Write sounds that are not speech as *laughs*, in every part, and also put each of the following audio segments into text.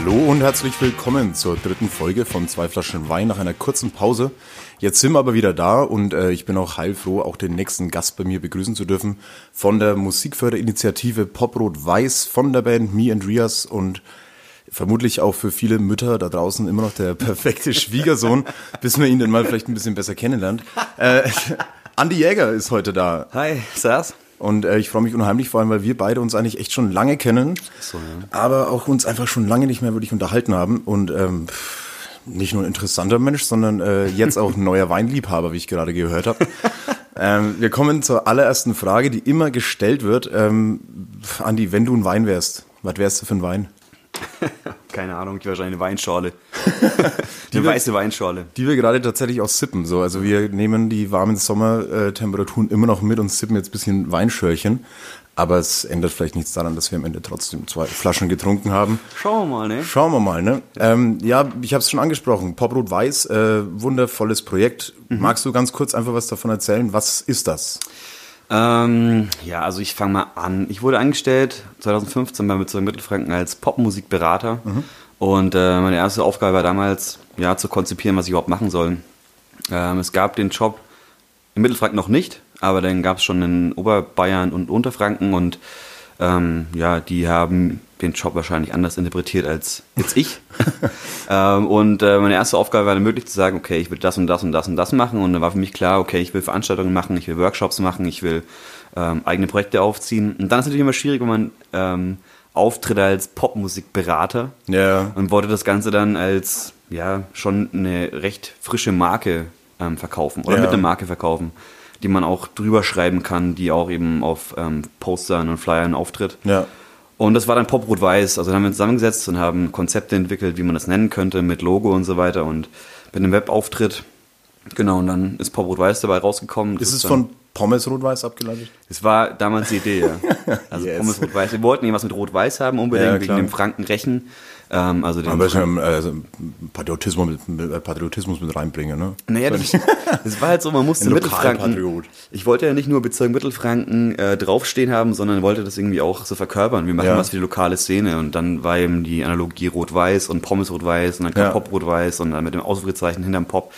Hallo und herzlich willkommen zur dritten Folge von Zwei Flaschen Wein nach einer kurzen Pause. Jetzt sind wir aber wieder da und äh, ich bin auch heilfroh, auch den nächsten Gast bei mir begrüßen zu dürfen von der Musikförderinitiative Poprot Weiß von der Band Me and Rias und vermutlich auch für viele Mütter da draußen immer noch der perfekte Schwiegersohn, *laughs* bis man ihn dann mal vielleicht ein bisschen besser kennenlernt. Äh, Andi Jäger ist heute da. Hi, Servus. Und äh, ich freue mich unheimlich, vor allem, weil wir beide uns eigentlich echt schon lange kennen, So, ja. aber auch uns einfach schon lange nicht mehr wirklich unterhalten haben. Und ähm, nicht nur ein interessanter Mensch, sondern äh, jetzt auch ein neuer Weinliebhaber, wie ich gerade gehört habe. *laughs* ähm, wir kommen zur allerersten Frage, die immer gestellt wird. Ähm, Andi, wenn du ein Wein wärst, was wärst du für ein Wein? *laughs* Keine Ahnung, ich wahrscheinlich eine Weinschorle. *laughs* eine wir- weiße Weinschorle. Die wir gerade tatsächlich auch sippen. So, also wir nehmen die warmen Sommertemperaturen immer noch mit und sippen jetzt ein bisschen Weinschörchen. Aber es ändert vielleicht nichts daran, dass wir am Ende trotzdem zwei Flaschen getrunken haben. Schauen wir mal, ne? Schauen wir mal, ne? Ähm, ja, ich habe es schon angesprochen. Poprot Weiß, äh, wundervolles Projekt. Magst du ganz kurz einfach was davon erzählen? Was ist das? Ähm, ja, also ich fange mal an. Ich wurde angestellt 2015 bei Bezirk Mittelfranken als Popmusikberater. Und äh, meine erste Aufgabe war damals, ja, zu konzipieren, was ich überhaupt machen soll. Ähm, es gab den Job in Mittelfranken noch nicht, aber dann gab es schon in Oberbayern und Unterfranken und ähm, ja, die haben den Job wahrscheinlich anders interpretiert als jetzt ich. *laughs* ähm, und äh, meine erste Aufgabe war dann möglich zu sagen, okay, ich will das und das und das und das machen. Und dann war für mich klar, okay, ich will Veranstaltungen machen, ich will Workshops machen, ich will ähm, eigene Projekte aufziehen. Und dann ist es natürlich immer schwierig, wenn man ähm, auftritt als Popmusikberater Ja. und wollte das Ganze dann als ja schon eine recht frische Marke ähm, verkaufen oder Ja. mit einer Marke verkaufen, die man auch drüber schreiben kann, die auch eben auf ähm, Postern und Flyern auftritt. Ja. Und das war dann Pop Rot Weiß. Also dann haben wir uns zusammengesetzt und haben Konzepte entwickelt, wie man das nennen könnte, mit Logo und so weiter und mit einem Webauftritt. Genau, und dann ist Pop Rot Weiß dabei rausgekommen. Das Ist es von Pommes Rot-Weiß abgeleitet? es war damals die Idee, ja. *laughs* Also Yes. Pommes Rot-Weiß. Wir wollten irgendwas mit Rot-Weiß haben, unbedingt Ja, wegen dem Frankenrechen. Ähm, also den Aber schon also, Patriotismus, mit, äh, Patriotismus mit reinbringen, ne? Naja, das, *laughs* das war halt so, man musste Mittelfranken. Ich wollte ja nicht nur Bezirk Mittelfranken äh, draufstehen haben, sondern wollte das irgendwie auch so verkörpern. Wir machen Ja. was für die lokale Szene. Und dann war eben die Analogie Rot-Weiß und Pommes Rot-Weiß und dann kam Ja. Pop Rot-Weiß und dann mit dem Ausrufezeichen hinterm Pop.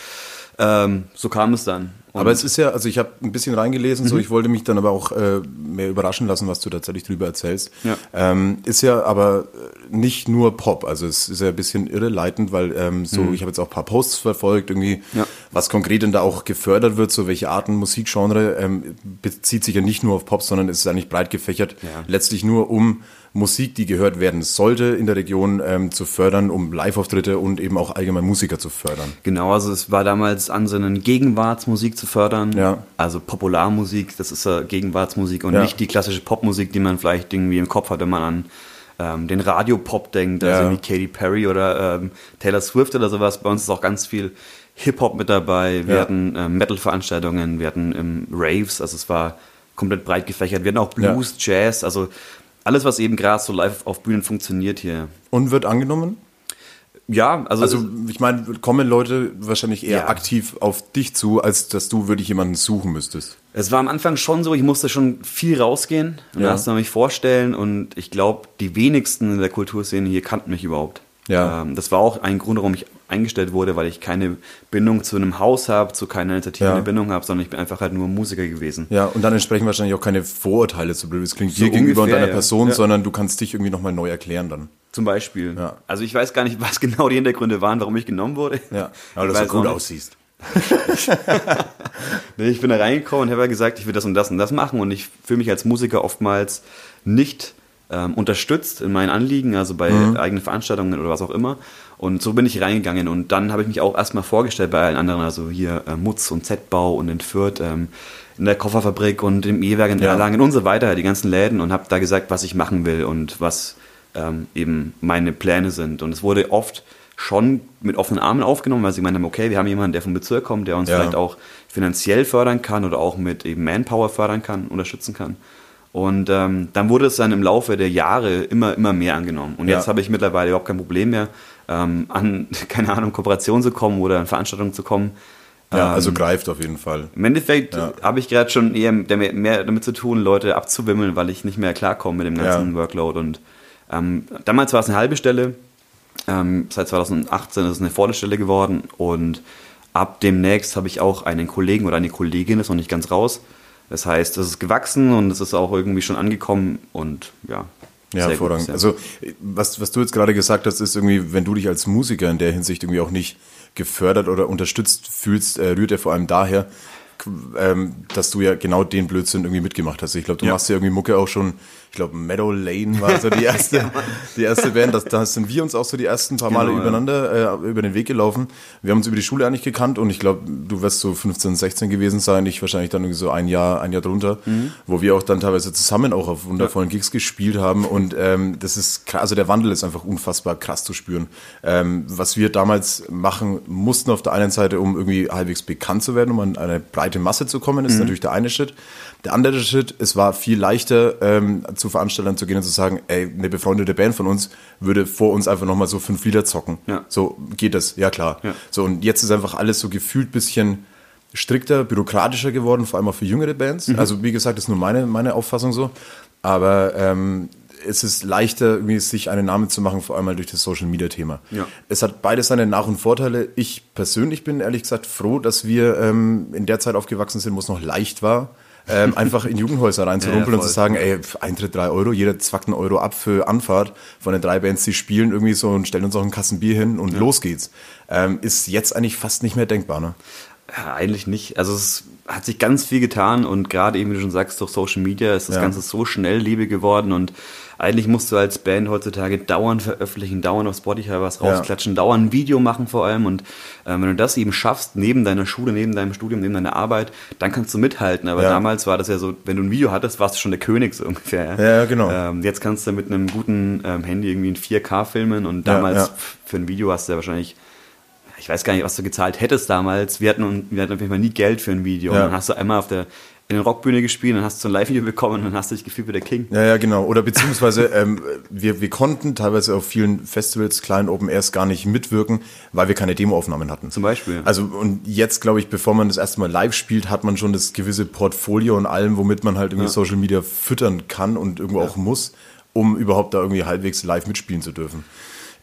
Ähm, so kam es dann. Und Aber es ist ja, also ich habe ein bisschen reingelesen, Mhm. so ich wollte mich dann aber auch äh, mehr überraschen lassen, was du tatsächlich drüber erzählst. Ja. Ähm, ist ja aber äh, nicht nur Pop, also es ist ja ein bisschen irreleitend, weil ähm, so, ich habe jetzt auch ein paar Posts verfolgt, irgendwie, Mhm. Ja. was konkret denn da auch gefördert wird, so welche Arten Musikgenre, ähm, bezieht sich ja nicht nur auf Pop, sondern es ist eigentlich breit gefächert, Ja. letztlich nur um Musik, die gehört werden sollte in der Region, ähm, zu fördern, um Live-Auftritte und eben auch allgemein Musiker zu fördern. Genau, also es war damals Ansinnen, Gegenwartsmusik zu fördern. Ja. Also Popularmusik, das ist ja Gegenwartsmusik und Ja. nicht die klassische Popmusik, die man vielleicht irgendwie im Kopf hat, wenn man an ähm, den Radiopop denkt, Ja. also wie Katy Perry oder ähm, Taylor Swift oder sowas. Bei uns ist auch ganz viel Hip-Hop mit dabei. Wir Ja. hatten ähm, Metal-Veranstaltungen, wir hatten ähm, Raves, also es war komplett breit gefächert. Wir hatten auch Ja. Blues, Jazz, also alles, was eben gerade so live auf Bühnen funktioniert hier. Und wird angenommen? Ja, also, Also ich meine, kommen Leute wahrscheinlich eher Ja. aktiv auf dich zu, als dass du wirklich jemanden suchen müsstest. Es war am Anfang schon so, ich musste schon viel rausgehen und Ja. mal mich vorstellen und ich glaube, die wenigsten in der Kulturszene hier kannten mich überhaupt. Ja. Ähm, das war auch ein Grund, warum ich eingestellt wurde, weil ich keine Bindung zu einem Haus habe, zu keiner initiativen Ja. Bindung habe, sondern ich bin einfach halt nur Musiker gewesen. Ja, und dann entsprechen wahrscheinlich auch keine Vorurteile, so blöd es klingt, So dir gegenüber und deiner ja. Person, Ja. sondern du kannst dich irgendwie nochmal neu erklären dann. Zum Beispiel. Ja. Also ich weiß gar nicht, *laughs* was genau die Hintergründe waren, warum ich genommen wurde. Ja, aber dass du gut aussiehst. *laughs* Nee, ich bin da reingekommen und habe ja gesagt, ich will das und das und das machen und ich fühle mich als Musiker oftmals nicht ähm, unterstützt in meinen Anliegen, also bei eigenen Veranstaltungen oder was auch immer. Und so bin ich reingegangen und dann habe ich mich auch erstmal vorgestellt bei allen anderen, also hier äh, Mutz und Z-Bau und in Fürth, ähm, in der Kofferfabrik und im E-Werk in Ja. Erlangen und so weiter, die ganzen Läden und habe da gesagt, was ich machen will und was ähm, eben meine Pläne sind. Und es wurde oft schon mit offenen Armen aufgenommen, weil sie gemeint haben, okay, wir haben jemanden, der vom Bezirk kommt, der uns Ja. vielleicht auch finanziell fördern kann oder auch mit eben Manpower fördern kann, unterstützen kann. Und ähm, dann wurde es dann im Laufe der Jahre immer, immer mehr angenommen. Und jetzt Ja. habe ich mittlerweile überhaupt kein Problem mehr, ähm, an, *laughs* keine Ahnung, Kooperationen zu kommen oder an Veranstaltungen zu kommen. Ja, Ähm, also greift auf jeden Fall. Im Endeffekt Ja. habe ich gerade schon eher mehr, damit zu tun, Leute abzuwimmeln, weil ich nicht mehr klarkomme mit dem ganzen Ja. Workload. Und ähm, damals war es eine halbe Stelle. Ähm, seit 2018 ist es eine volle Stelle geworden. Und ab demnächst habe ich auch einen Kollegen oder eine Kollegin, ist noch nicht ganz raus. Das heißt, es ist gewachsen und es ist auch irgendwie schon angekommen. Und ja, Ja, gut hervorragend. Also, was, was du jetzt gerade gesagt hast, ist irgendwie, wenn du dich als Musiker in der Hinsicht irgendwie auch nicht gefördert oder unterstützt fühlst, äh, rührt er vor allem daher, ähm, dass du ja genau den Blödsinn irgendwie mitgemacht hast. Ich glaube, du Ja. machst ja irgendwie Mucke auch schon, ich glaube, Meadow Lane war so die *laughs* erste, die erste Band. Das, da sind wir uns auch so die ersten paar Male Genau, ja. übereinander äh, über den Weg gelaufen. Wir haben uns über die Schule eigentlich gekannt und ich glaube, du wirst so 15, 16 gewesen sein, ich wahrscheinlich dann irgendwie so ein Jahr, ein Jahr drunter, Mhm. wo wir auch dann teilweise zusammen auch auf wundervollen Gigs gespielt haben und ähm, das ist also der Wandel ist einfach unfassbar krass zu spüren. Ähm, was wir damals machen mussten auf der einen Seite, um irgendwie halbwegs bekannt zu werden, um an eine breite Masse zu kommen, Mhm. ist natürlich der eine Schritt. Der andere Schritt, es war viel leichter ähm, zu Veranstaltern zu gehen und zu sagen, ey, eine befreundete Band von uns würde vor uns einfach nochmal so fünf Lieder zocken. Ja. So geht das, ja klar. Ja. So und jetzt ist einfach alles so gefühlt bisschen strikter, bürokratischer geworden, vor allem auch für jüngere Bands. Mhm. Also wie gesagt, das ist nur meine, meine Auffassung so. Aber ähm, es ist leichter, irgendwie sich einen Namen zu machen, vor allem mal durch das Social Media Thema. Ja. Es hat beides seine Nach- und Vorteile. Ich persönlich bin ehrlich gesagt froh, dass wir ähm, in der Zeit aufgewachsen sind, wo es noch leicht war. Ähm, einfach in Jugendhäuser reinzurumpeln Ja, und zu sagen, ey, Eintritt drei Euro, jeder zwackt einen Euro ab für Anfahrt von den drei Bands, die spielen irgendwie so und stellen uns auch einen Kasten Bier hin und los geht's. Ähm, ist jetzt eigentlich fast nicht mehr denkbar, ne? Ja, eigentlich nicht. Also es hat sich ganz viel getan und gerade eben, wie du schon sagst, durch Social Media ist das. Ganze so schnelllebig geworden und eigentlich musst du als Band heutzutage dauernd veröffentlichen, dauernd auf Spotify was Ja. rausklatschen, dauernd ein Video machen vor allem und ähm, wenn du das eben schaffst, neben deiner Schule, neben deinem Studium, neben deiner Arbeit, dann kannst du mithalten. Aber Ja. damals war das ja so, wenn du ein Video hattest, warst du schon der König so *laughs* ungefähr. Ja, genau. Ähm, jetzt kannst du mit einem guten ähm, Handy irgendwie in 4K filmen und Ja, damals ja. für ein Video hast du ja wahrscheinlich ich weiß gar nicht, was du gezahlt hättest damals. Wir hatten, wir hatten auf jeden Fall nie Geld für ein Video. Ja. Und dann hast du einmal auf der, in der Rockbühne gespielt, dann hast du so ein Live-Video bekommen und dann hast du dich gefühlt wie der King. Ja, ja, genau. Oder beziehungsweise *laughs* ähm, wir, wir konnten teilweise auf vielen Festivals, kleinen Open Airs gar nicht mitwirken, weil wir keine Demoaufnahmen hatten. Zum Beispiel. ja. Also und jetzt glaube ich, bevor man das erste Mal live spielt, hat man schon das gewisse Portfolio und allem, womit man halt irgendwie Ja. Social Media füttern kann und irgendwo auch muss, um überhaupt da irgendwie halbwegs live mitspielen zu dürfen.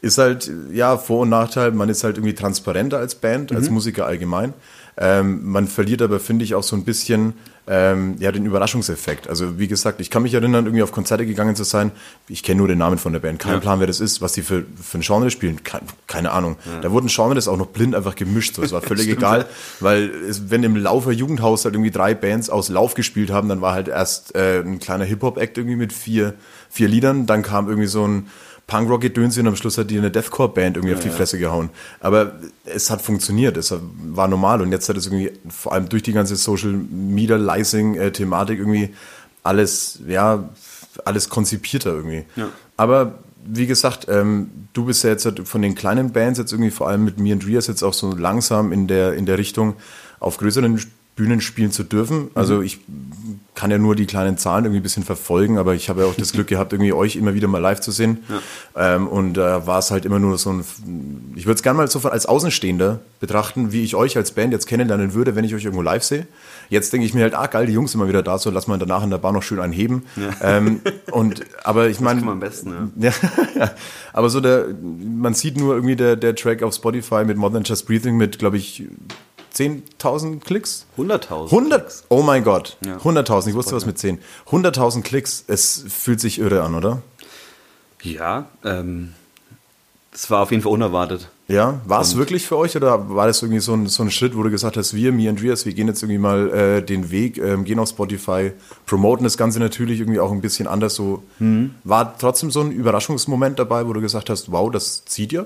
Ist halt, ja, Vor- und Nachteil, man ist halt irgendwie transparenter als Band, Mhm. als Musiker allgemein. Ähm, man verliert aber, finde ich, auch so ein bisschen ähm, ja, den Überraschungseffekt. Also wie gesagt, ich kann mich erinnern, irgendwie auf Konzerte gegangen zu sein. Ich kenne nur den Namen von der Band, kein Ja. Plan, wer das ist, was die für, für ein Genre spielen, kein, keine Ahnung. Da wurden Genres auch noch blind einfach gemischt, so. es war völlig *laughs* egal, weil es, wenn im Laufer Jugendhaus halt irgendwie drei Bands aus Lauf gespielt haben, dann war halt erst äh, ein kleiner Hip-Hop-Act irgendwie mit vier, vier Liedern, dann kam irgendwie so ein Punkrock-Gedöns und am Schluss hat die eine Deathcore-Band irgendwie auf die Fresse gehauen. Aber es hat funktioniert, es war normal und jetzt hat es irgendwie, vor allem durch die ganze Social-Media-Licing-Thematik irgendwie alles, ja, alles konzipierter irgendwie. Ja. Aber wie gesagt, ähm, du bist ja jetzt halt von den kleinen Bands jetzt irgendwie vor allem mit mir und Rias jetzt auch so langsam in der, in der Richtung auf größeren Bühnen spielen zu dürfen. Also ich kann ja nur die kleinen Zahlen irgendwie ein bisschen verfolgen, aber ich habe ja auch das Glück gehabt, irgendwie euch immer wieder mal live zu sehen. Ähm, und da war es halt immer nur so ein, ich würde es gerne mal so als Außenstehender betrachten, wie ich euch als Band jetzt kennenlernen würde, wenn ich euch irgendwo live sehe. Jetzt denke ich mir halt, ah geil, die Jungs sind mal wieder da, so lass mal danach in der Bar noch schön einheben. Ähm, und aber ich meine, am besten, ja. *laughs* ja, aber so der, man sieht nur irgendwie der, der Track auf Spotify mit More Than Just Breathing mit, glaube ich, 10.000 Klicks. 100.000. 100, oh mein Gott, Ja. 100.000, ich wusste was mit 10. 100.000 Klicks, es fühlt sich irre an, oder? Ja, ähm, das war auf jeden Fall unerwartet. Ja, war es wirklich für euch oder war das irgendwie so ein, so ein Schritt, wo du gesagt hast, wir, mir und Andreas, wir gehen jetzt irgendwie mal äh, den Weg, ähm, gehen auf Spotify, promoten das Ganze natürlich irgendwie auch ein bisschen anders so. Mhm. War trotzdem so ein Überraschungsmoment dabei, wo du gesagt hast, wow, das zieht ja?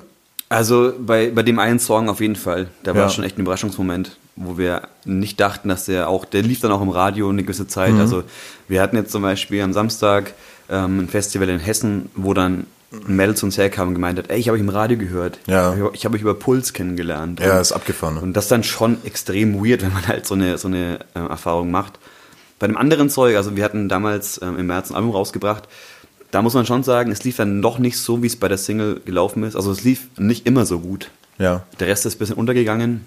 Also bei, bei dem einen Song auf jeden Fall. Da war Ja. schon echt ein Überraschungsmoment, wo wir nicht dachten, dass der auch, der lief dann auch im Radio eine gewisse Zeit. Mhm. Also wir hatten jetzt zum Beispiel am Samstag ähm, ein Festival in Hessen, wo dann ein Mädel zu uns herkam und gemeint hat, ey, ich habe euch im Radio gehört. Ja. Ich, habe euch über Puls kennengelernt. Ja, Und- ist abgefahren. Ne? Und das ist dann schon extrem weird, wenn man halt so eine, so eine äh, Erfahrung macht. Bei dem anderen Zeug, also wir hatten damals ähm, im März ein Album rausgebracht, da muss man schon sagen, es lief dann noch nicht so, wie es bei der Single gelaufen ist. Also es lief nicht immer so gut. Ja. Der Rest ist ein bisschen untergegangen.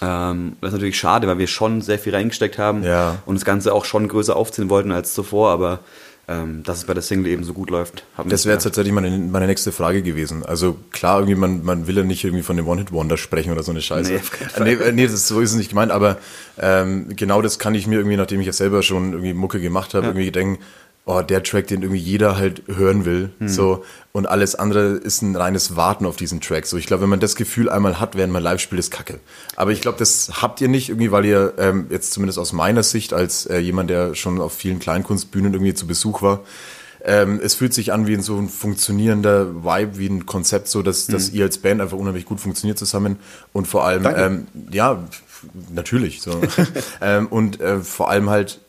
Ähm, das ist natürlich schade, weil wir schon sehr viel reingesteckt haben Ja. und das Ganze auch schon größer aufziehen wollten als zuvor, aber ähm, dass es bei der Single eben so gut läuft. Das wäre tatsächlich meine, meine nächste Frage gewesen. Also klar, irgendwie man, man will ja nicht irgendwie von dem One-Hit-Wonder sprechen oder so eine Scheiße. Nee, nee, nee, das, so ist es nicht gemeint, aber ähm, genau das kann ich mir irgendwie, nachdem ich ja selber schon irgendwie Mucke gemacht habe, irgendwie denken, oh, der Track, den irgendwie jeder halt hören will, Hm. so und alles andere ist ein reines Warten auf diesen Track. So, ich glaube, wenn man das Gefühl einmal hat, während man live spielt, ist Kacke. Aber ich glaube, das habt ihr nicht irgendwie, weil ihr ähm, jetzt zumindest aus meiner Sicht als äh, jemand, der schon auf vielen Kleinkunstbühnen irgendwie zu Besuch war, ähm, es fühlt sich an wie ein so ein funktionierender Vibe, wie ein Konzept, so dass, dass ihr als Band einfach unheimlich gut funktioniert zusammen und vor allem, ähm, ja, natürlich, so. *laughs* *laughs* ähm, und äh, vor allem halt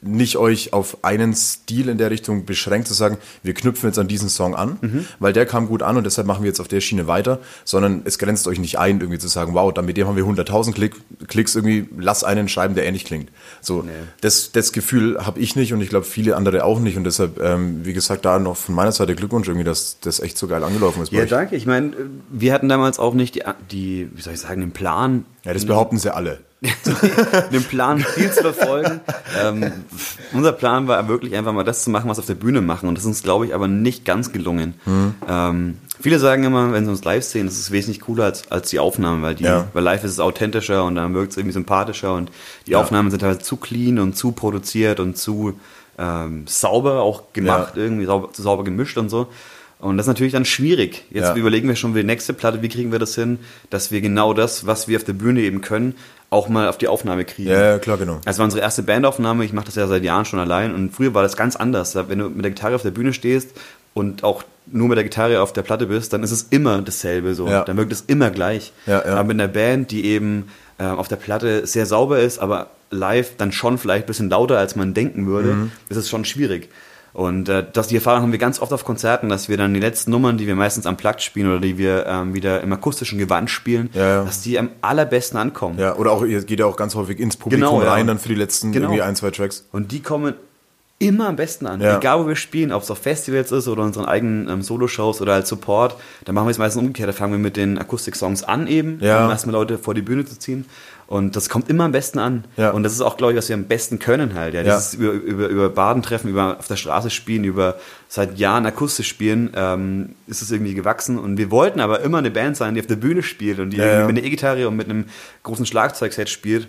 nicht euch auf einen Stil in der Richtung beschränkt zu sagen, wir knüpfen jetzt an diesen Song an, weil der kam gut an und deshalb machen wir jetzt auf der Schiene weiter, sondern es grenzt euch nicht ein, irgendwie zu sagen, wow, dann mit dem haben wir 100.000 Klick, Klicks irgendwie, lass einen schreiben, der ähnlich klingt. So, das, das Gefühl habe ich nicht und ich glaube viele andere auch nicht und deshalb, ähm, wie gesagt, da noch von meiner Seite Glückwunsch irgendwie, dass das echt so geil angelaufen ist Ja, danke. Ich meine, wir hatten damals auch nicht die, die, wie soll ich sagen, den Plan, Ja, das behaupten sie alle. *laughs* den Plan viel zu verfolgen. ähm, unser Plan war wirklich einfach mal das zu machen, was wir auf der Bühne machen. Und das ist uns, glaube ich, aber nicht ganz gelungen. Mhm. Ähm, viele sagen immer, wenn sie uns live sehen, das ist wesentlich cooler als, als die Aufnahmen, weil, die, Ja. weil live ist es authentischer und dann wirkt es irgendwie sympathischer und die Aufnahmen sind halt zu clean und zu produziert und zu ähm, sauber auch gemacht, Ja. irgendwie sauber, zu sauber gemischt und so. Und das ist natürlich dann schwierig. Jetzt Ja. überlegen wir schon für die nächste Platte, wie kriegen wir das hin, dass wir genau das, was wir auf der Bühne eben können, auch mal auf die Aufnahme kriegen. Ja, klar, genau. Das war unsere erste Bandaufnahme. Ich mache das ja seit Jahren schon allein. Und früher war das ganz anders. Wenn du mit der Gitarre auf der Bühne stehst und auch nur mit der Gitarre auf der Platte bist, dann ist es immer dasselbe so. Ja. Dann wirkt es immer gleich. Ja, ja. Aber mit einer Band, die eben äh, auf der Platte sehr sauber ist, aber live dann schon vielleicht ein bisschen lauter, als man denken würde, Mhm. ist es schon schwierig. Und äh, das, die Erfahrung haben wir ganz oft auf Konzerten, dass wir dann die letzten Nummern, die wir meistens am Plug spielen oder die wir ähm, wieder im akustischen Gewand spielen, Ja, ja. dass die am allerbesten ankommen. Ja, oder auch, ihr geht ja auch ganz häufig ins Publikum Genau, ja. rein, dann für die letzten Genau. irgendwie ein, zwei Tracks. Und die kommen immer am besten an. Ja. Egal, wo wir spielen, ob es auf Festivals ist oder unseren eigenen ähm, Solo-Shows oder als Support, dann machen wir es meistens umgekehrt. Da fangen wir mit den Akustik-Songs an eben, Ja. um erstmal Leute vor die Bühne zu ziehen. Und das kommt immer am besten an. Ja. Und das ist auch, glaube ich, was wir am besten können halt. Ja. Ja. Dieses über, über, über Badentreffen, über auf der Straße spielen, über seit Jahren akustisch spielen, ähm, ist es irgendwie gewachsen. Und wir wollten aber immer eine Band sein, die auf der Bühne spielt und die Ja, irgendwie ja. mit einer E-Gitarre und mit einem großen Schlagzeugset spielt.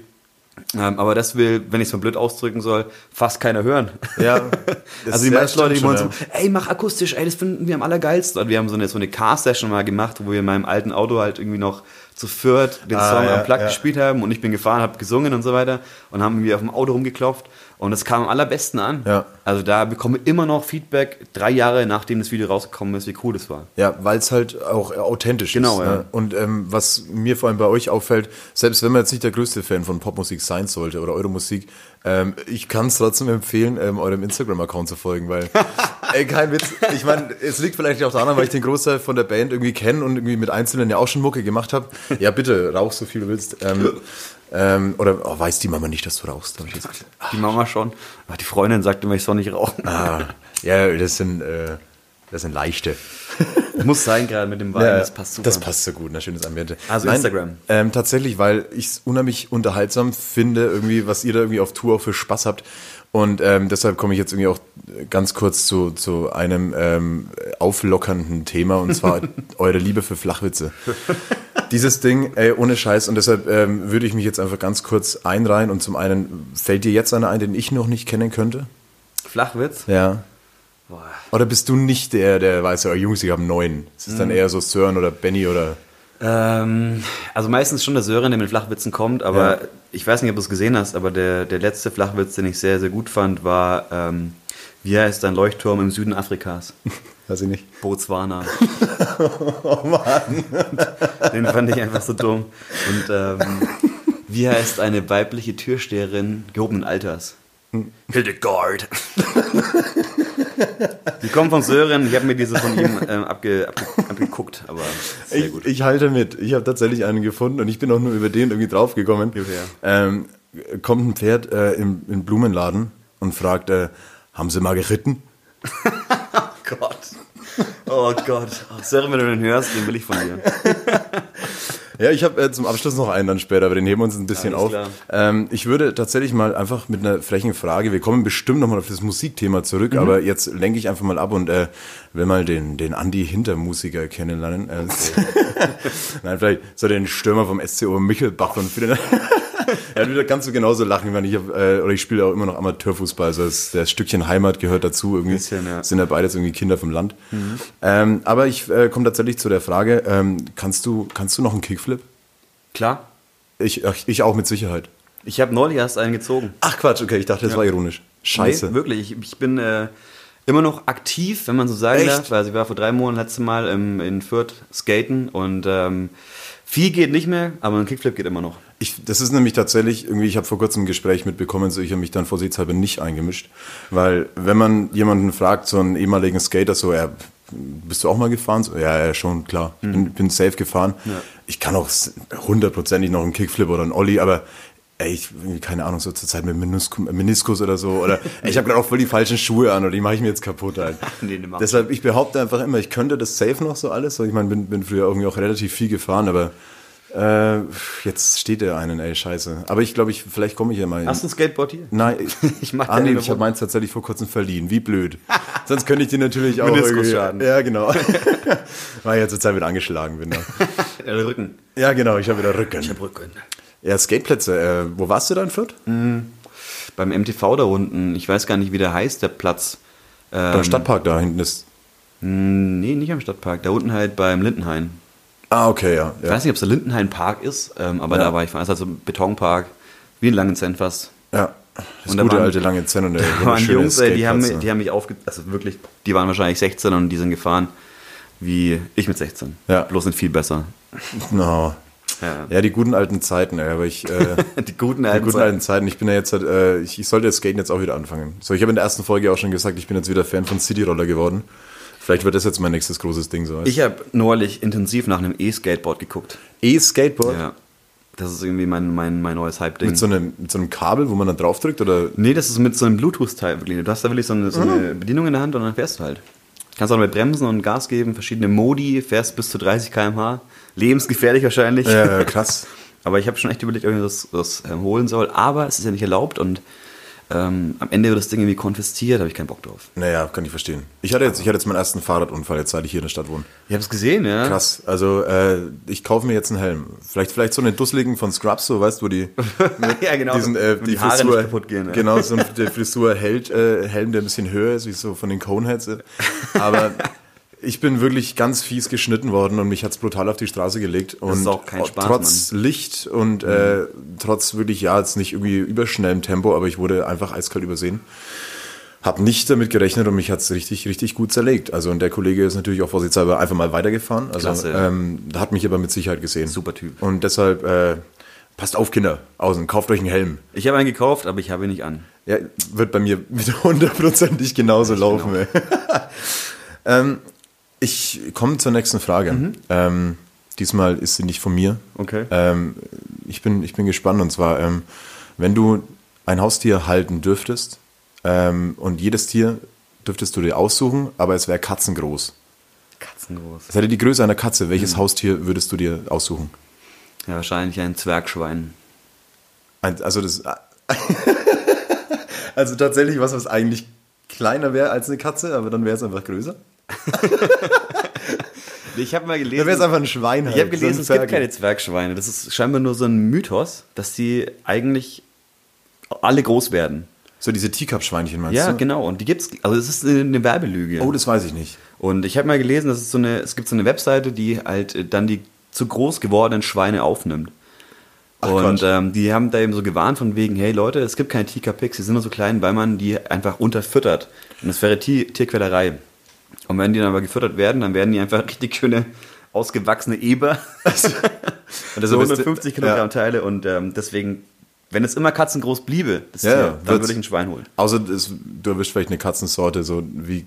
Ähm, aber das will, wenn ich es mal blöd ausdrücken soll, fast keiner hören. Ja, *laughs* also die ja, meisten Leute, die wollen so, ey, mach akustisch, ey, das finden wir am allergeilsten. Und wir haben so eine, so eine Car-Session mal gemacht, wo wir in meinem alten Auto halt irgendwie noch zu viert den Ah, Song ja, am Plug ja. gespielt haben und ich bin gefahren, habe gesungen und so weiter und haben irgendwie auf dem Auto rumgeklopft und das kam am allerbesten an. Ja. Also da bekomme ich immer noch Feedback, drei Jahre nachdem das Video rausgekommen ist, wie cool das war. Ja, weil es halt auch authentisch Genau, ist. ja. Ne? Und ähm, was mir vor allem bei euch auffällt, selbst wenn man jetzt nicht der größte Fan von Popmusik sein sollte oder eure Musik, ähm, ich kann es trotzdem empfehlen, ähm, eurem Instagram-Account zu folgen, weil, *laughs* ey, kein Witz, ich meine, es liegt vielleicht auch daran, weil ich den Großteil von der Band irgendwie kenne und irgendwie mit Einzelnen ja auch schon Mucke gemacht habe. Ja, bitte, rauch so viel du willst. Ähm, ähm, oder oh, weiß die Mama nicht, dass du rauchst? Hab ich jetzt. Die Mama schon. Aber die Freundin sagte immer, ich soll nicht rauchen. Ah, ja, das sind, äh, das sind leichte. *laughs* Muss sein, gerade mit dem Wein, Ja, das passt super. Das passt so gut, ein schönes Ambiente. Also Instagram. Ähm, tatsächlich, weil ich es unheimlich unterhaltsam finde, irgendwie, was ihr da irgendwie auf Tour auch für Spaß habt. Und ähm, deshalb komme ich jetzt irgendwie auch ganz kurz zu, zu einem ähm, auflockernden Thema, und zwar *laughs* eure Liebe für Flachwitze. *laughs* Dieses Ding, ey, ohne Scheiß. Und deshalb ähm, würde ich mich jetzt einfach ganz kurz einreihen. Und zum einen, fällt dir jetzt einer ein, den ich noch nicht kennen könnte? Flachwitz? Ja. Boah. Oder bist du nicht der, der weiß, ja, Jungs, ich habe neun? Es ist dann eher so Sören oder Benny oder... Ähm, also meistens schon der Sören, der mit Flachwitzen kommt, aber Ja. ich weiß nicht, ob du es gesehen hast, aber der, der letzte Flachwitz, den ich sehr, sehr gut fand, war, ähm, wie heißt ein Leuchtturm im Süden Afrikas? *laughs* Weiß ich nicht. Botswana. *laughs* oh Mann. *laughs* Den fand ich einfach so dumm. Und ähm, wie heißt eine weibliche Türsteherin gehobenen Alters? Hildegard. Die kommen von Sören, ich habe mir diese von ihm ähm, abge, abge, abgeguckt, aber sehr Ich, gut. ich halte mit. Ich habe tatsächlich einen gefunden und ich bin auch nur über den irgendwie draufgekommen. Ähm, kommt ein Pferd äh, im, im Blumenladen und fragt, äh, haben Sie mal geritten? *laughs* Gott. Oh Gott. Oh, Sören, wenn du den hörst, den will ich von dir. *laughs* Ja, ich habe äh, zum Abschluss noch einen dann später, aber den heben wir uns ein bisschen Alles auf. Ähm, ich würde tatsächlich mal einfach mit einer frechen Frage, wir kommen bestimmt nochmal auf das Musikthema zurück, Mhm. aber jetzt lenke ich einfach mal ab und äh, will mal den, den Andi Hintermusiker kennenlernen. Äh, *laughs* Nein, vielleicht so den Stürmer vom SCO Michelbach von vielen. *laughs* ja, wieder kannst du genauso lachen, wenn ich äh, oder ich spiele auch immer noch Amateurfußball, also das, das Stückchen Heimat gehört dazu irgendwie. Bisschen, ja. Sind ja beides irgendwie Kinder vom Land. Ähm, aber ich äh, komme tatsächlich zu der Frage, ähm, kannst du kannst du noch einen Kickflip? Klar. Ich, ich auch mit Sicherheit. Ich habe neulich erst einen gezogen. Ach Quatsch, okay, ich dachte, das war ironisch. Scheiße. Nee, wirklich. Ich, ich bin äh, immer noch aktiv, wenn man so sagen Echt? darf. Also ich war vor drei Monaten letzte Mal im, in Fürth skaten und ähm, viel geht nicht mehr, aber ein Kickflip geht immer noch. Ich, das ist nämlich tatsächlich, irgendwie, ich habe vor kurzem ein Gespräch mitbekommen, so ich habe mich dann vorsichtshalber nicht eingemischt. Weil wenn man jemanden fragt, so einen ehemaligen Skater, so, ja, bist du auch mal gefahren? So, ja, ja, schon, klar. Bin, bin safe gefahren. Ich kann auch hundertprozentig noch einen Kickflip oder einen Ollie, aber ey, ich, keine Ahnung, so zur Zeit mit Meniskus, Meniskus oder so. Oder *laughs* ey, ich habe gerade auch voll die falschen Schuhe an oder die mache ich mir jetzt kaputt ein. *laughs* Nee, ich Deshalb, ich behaupte einfach immer, ich könnte das safe noch so alles. Ich meine, bin, bin früher irgendwie auch relativ viel gefahren, aber äh, jetzt steht der einen, ey, scheiße. Aber ich glaube, ich, vielleicht komme ich ja mal hin. Hast du ein Skateboard hier? Nein, *laughs* Ich mach ah, nee, ich habe meins tatsächlich vor kurzem verliehen. Wie blöd. Sonst könnte ich die natürlich auch Meniskusschaden. Ja, genau. Weil ich ja zur Zeit wieder angeschlagen bin. Der Rücken. Ja, genau, ich habe wieder Rücken. Rücken. Ja, Skateplätze. Äh, wo warst du da in Fürth? Beim MTV da unten, ich weiß gar nicht, wie der heißt, der Platz. Ähm, Beim Stadtpark da hinten ist. Nee, nicht am Stadtpark, da unten halt beim Lindenhain. Ah, okay, ja. Ich ja. weiß nicht, ob es der Lindenhain Park ist, ähm, aber Ja. da war ich, es ist halt so ein Betonpark, wie in Langenzenn fast. ja. Das Und da gute waren- alte lange Zen und der *laughs* Da waren Jungs, ey, die haben, die haben mich aufge... Also wirklich, die waren wahrscheinlich 16 und die sind gefahren wie ich mit 16. Ja. Bloß nicht viel besser. No. Ja. Ja, die guten alten Zeiten, ey, aber ich. Äh, *laughs* Die guten Die alten guten Zeiten. alten Zeiten. Ich bin ja jetzt, halt, äh, ich, ich sollte das Skaten jetzt auch wieder anfangen. So, ich habe in der ersten Folge auch schon gesagt, ich bin jetzt wieder Fan von Cityroller geworden. Vielleicht wird das jetzt mein nächstes großes Ding so. Ich habe neulich intensiv nach einem E-Skateboard geguckt. E-Skateboard Ja. Das ist irgendwie mein, mein, mein neues Hype-Ding. mit, so einem, mit so einem Kabel, wo man dann draufdrückt oder Nee, das ist mit so einem Bluetooth-Teil wirklich. Du hast da wirklich so eine, so eine Mhm. Bedienung in der Hand und dann fährst du halt. Kannst auch mit Bremsen und Gas geben, verschiedene Modi, fährst bis zu 30 km/h. Lebensgefährlich wahrscheinlich. Ja, krass. *laughs* Aber ich habe schon echt überlegt, ob ich das, das ähm, holen soll. Aber es ist ja nicht erlaubt und ähm, am Ende wird das Ding irgendwie konfisziert, habe ich keinen Bock drauf. Naja, kann ich verstehen. Ich hatte jetzt, ich hatte jetzt meinen ersten Fahrradunfall, jetzt seit ich hier in der Stadt wohne. Ich habe es gesehen, ja. Krass. Also äh, ich kaufe mir jetzt einen Helm. Vielleicht, vielleicht so einen dusseligen von Scrubs, so weißt du, wo die *laughs* ja, genau. diesen äh, Wo die Haare nicht kaputt gehen. Ja. Genau, so ein der Frisur hält, äh, Helm, der ein bisschen höher ist, wie so von den Coneheads. *laughs* Aber ich bin wirklich ganz fies geschnitten worden und mich hat's brutal auf die Straße gelegt. Und ist auch kein Spaß, Trotz Licht und äh, Mhm. trotz wirklich, ja, jetzt nicht irgendwie überschnellem Tempo, aber ich wurde einfach eiskalt übersehen. Hab nicht damit gerechnet und mich hat's richtig, richtig gut zerlegt. Also und der Kollege ist natürlich auch vorsichtshalber einfach mal weitergefahren. Also Klasse, ähm, hat mich aber mit Sicherheit gesehen. Super Typ. Und deshalb, äh, passt auf, Kinder, außen, kauft euch einen Helm. Ich habe einen gekauft, aber ich habe ihn nicht an. Ja, wird bei mir wieder *laughs* hundertprozentig genauso laufen. Ey. *laughs* ähm, ich komme zur nächsten Frage. Ähm, diesmal ist sie nicht von mir. Okay. Ähm, ich, bin, ich bin gespannt und zwar, ähm, wenn du ein Haustier halten dürftest ähm, und jedes Tier dürftest du dir aussuchen, aber es wäre katzengroß. Katzengroß. Es hätte die Größe einer Katze. Welches Haustier würdest du dir aussuchen? Ja, wahrscheinlich ein Zwergschwein. Ein- Also das. *laughs* also tatsächlich was, was eigentlich kleiner wäre als eine Katze, aber dann wäre es einfach größer. Ich habe mal gelesen. Dann wäre es einfach ein Schwein. Ich halt, habe gelesen, so es gibt keine Zwergschweine. Das ist scheinbar nur so ein Mythos, dass die eigentlich alle groß werden. So diese Teacup-Schweinchen meinst Ja, du? genau. Und die gibt's. Also es ist eine Werbelüge. Oh, das weiß ich nicht. Und ich habe mal gelesen, dass es so eine, es gibt so eine Webseite, die halt äh, dann die zu groß gewordenen Schweine aufnimmt. Ach, und ähm, die haben da eben so gewarnt von wegen, hey Leute, es gibt keine Teacup-Pigs, die sind nur so klein, weil man die einfach unterfüttert. Und das wäre Tier Tierquälerei. Und wenn die dann aber gefüttert werden, dann werden die einfach *laughs* richtig schöne ausgewachsene Eber. *laughs* und das So so ist- 150 Kilogramm ja. Teile und ähm, deswegen wenn es immer katzengroß bliebe, das Ja, Tier, dann würde ich ein Schwein holen. Außer es, du erwischst vielleicht eine Katzensorte, so wie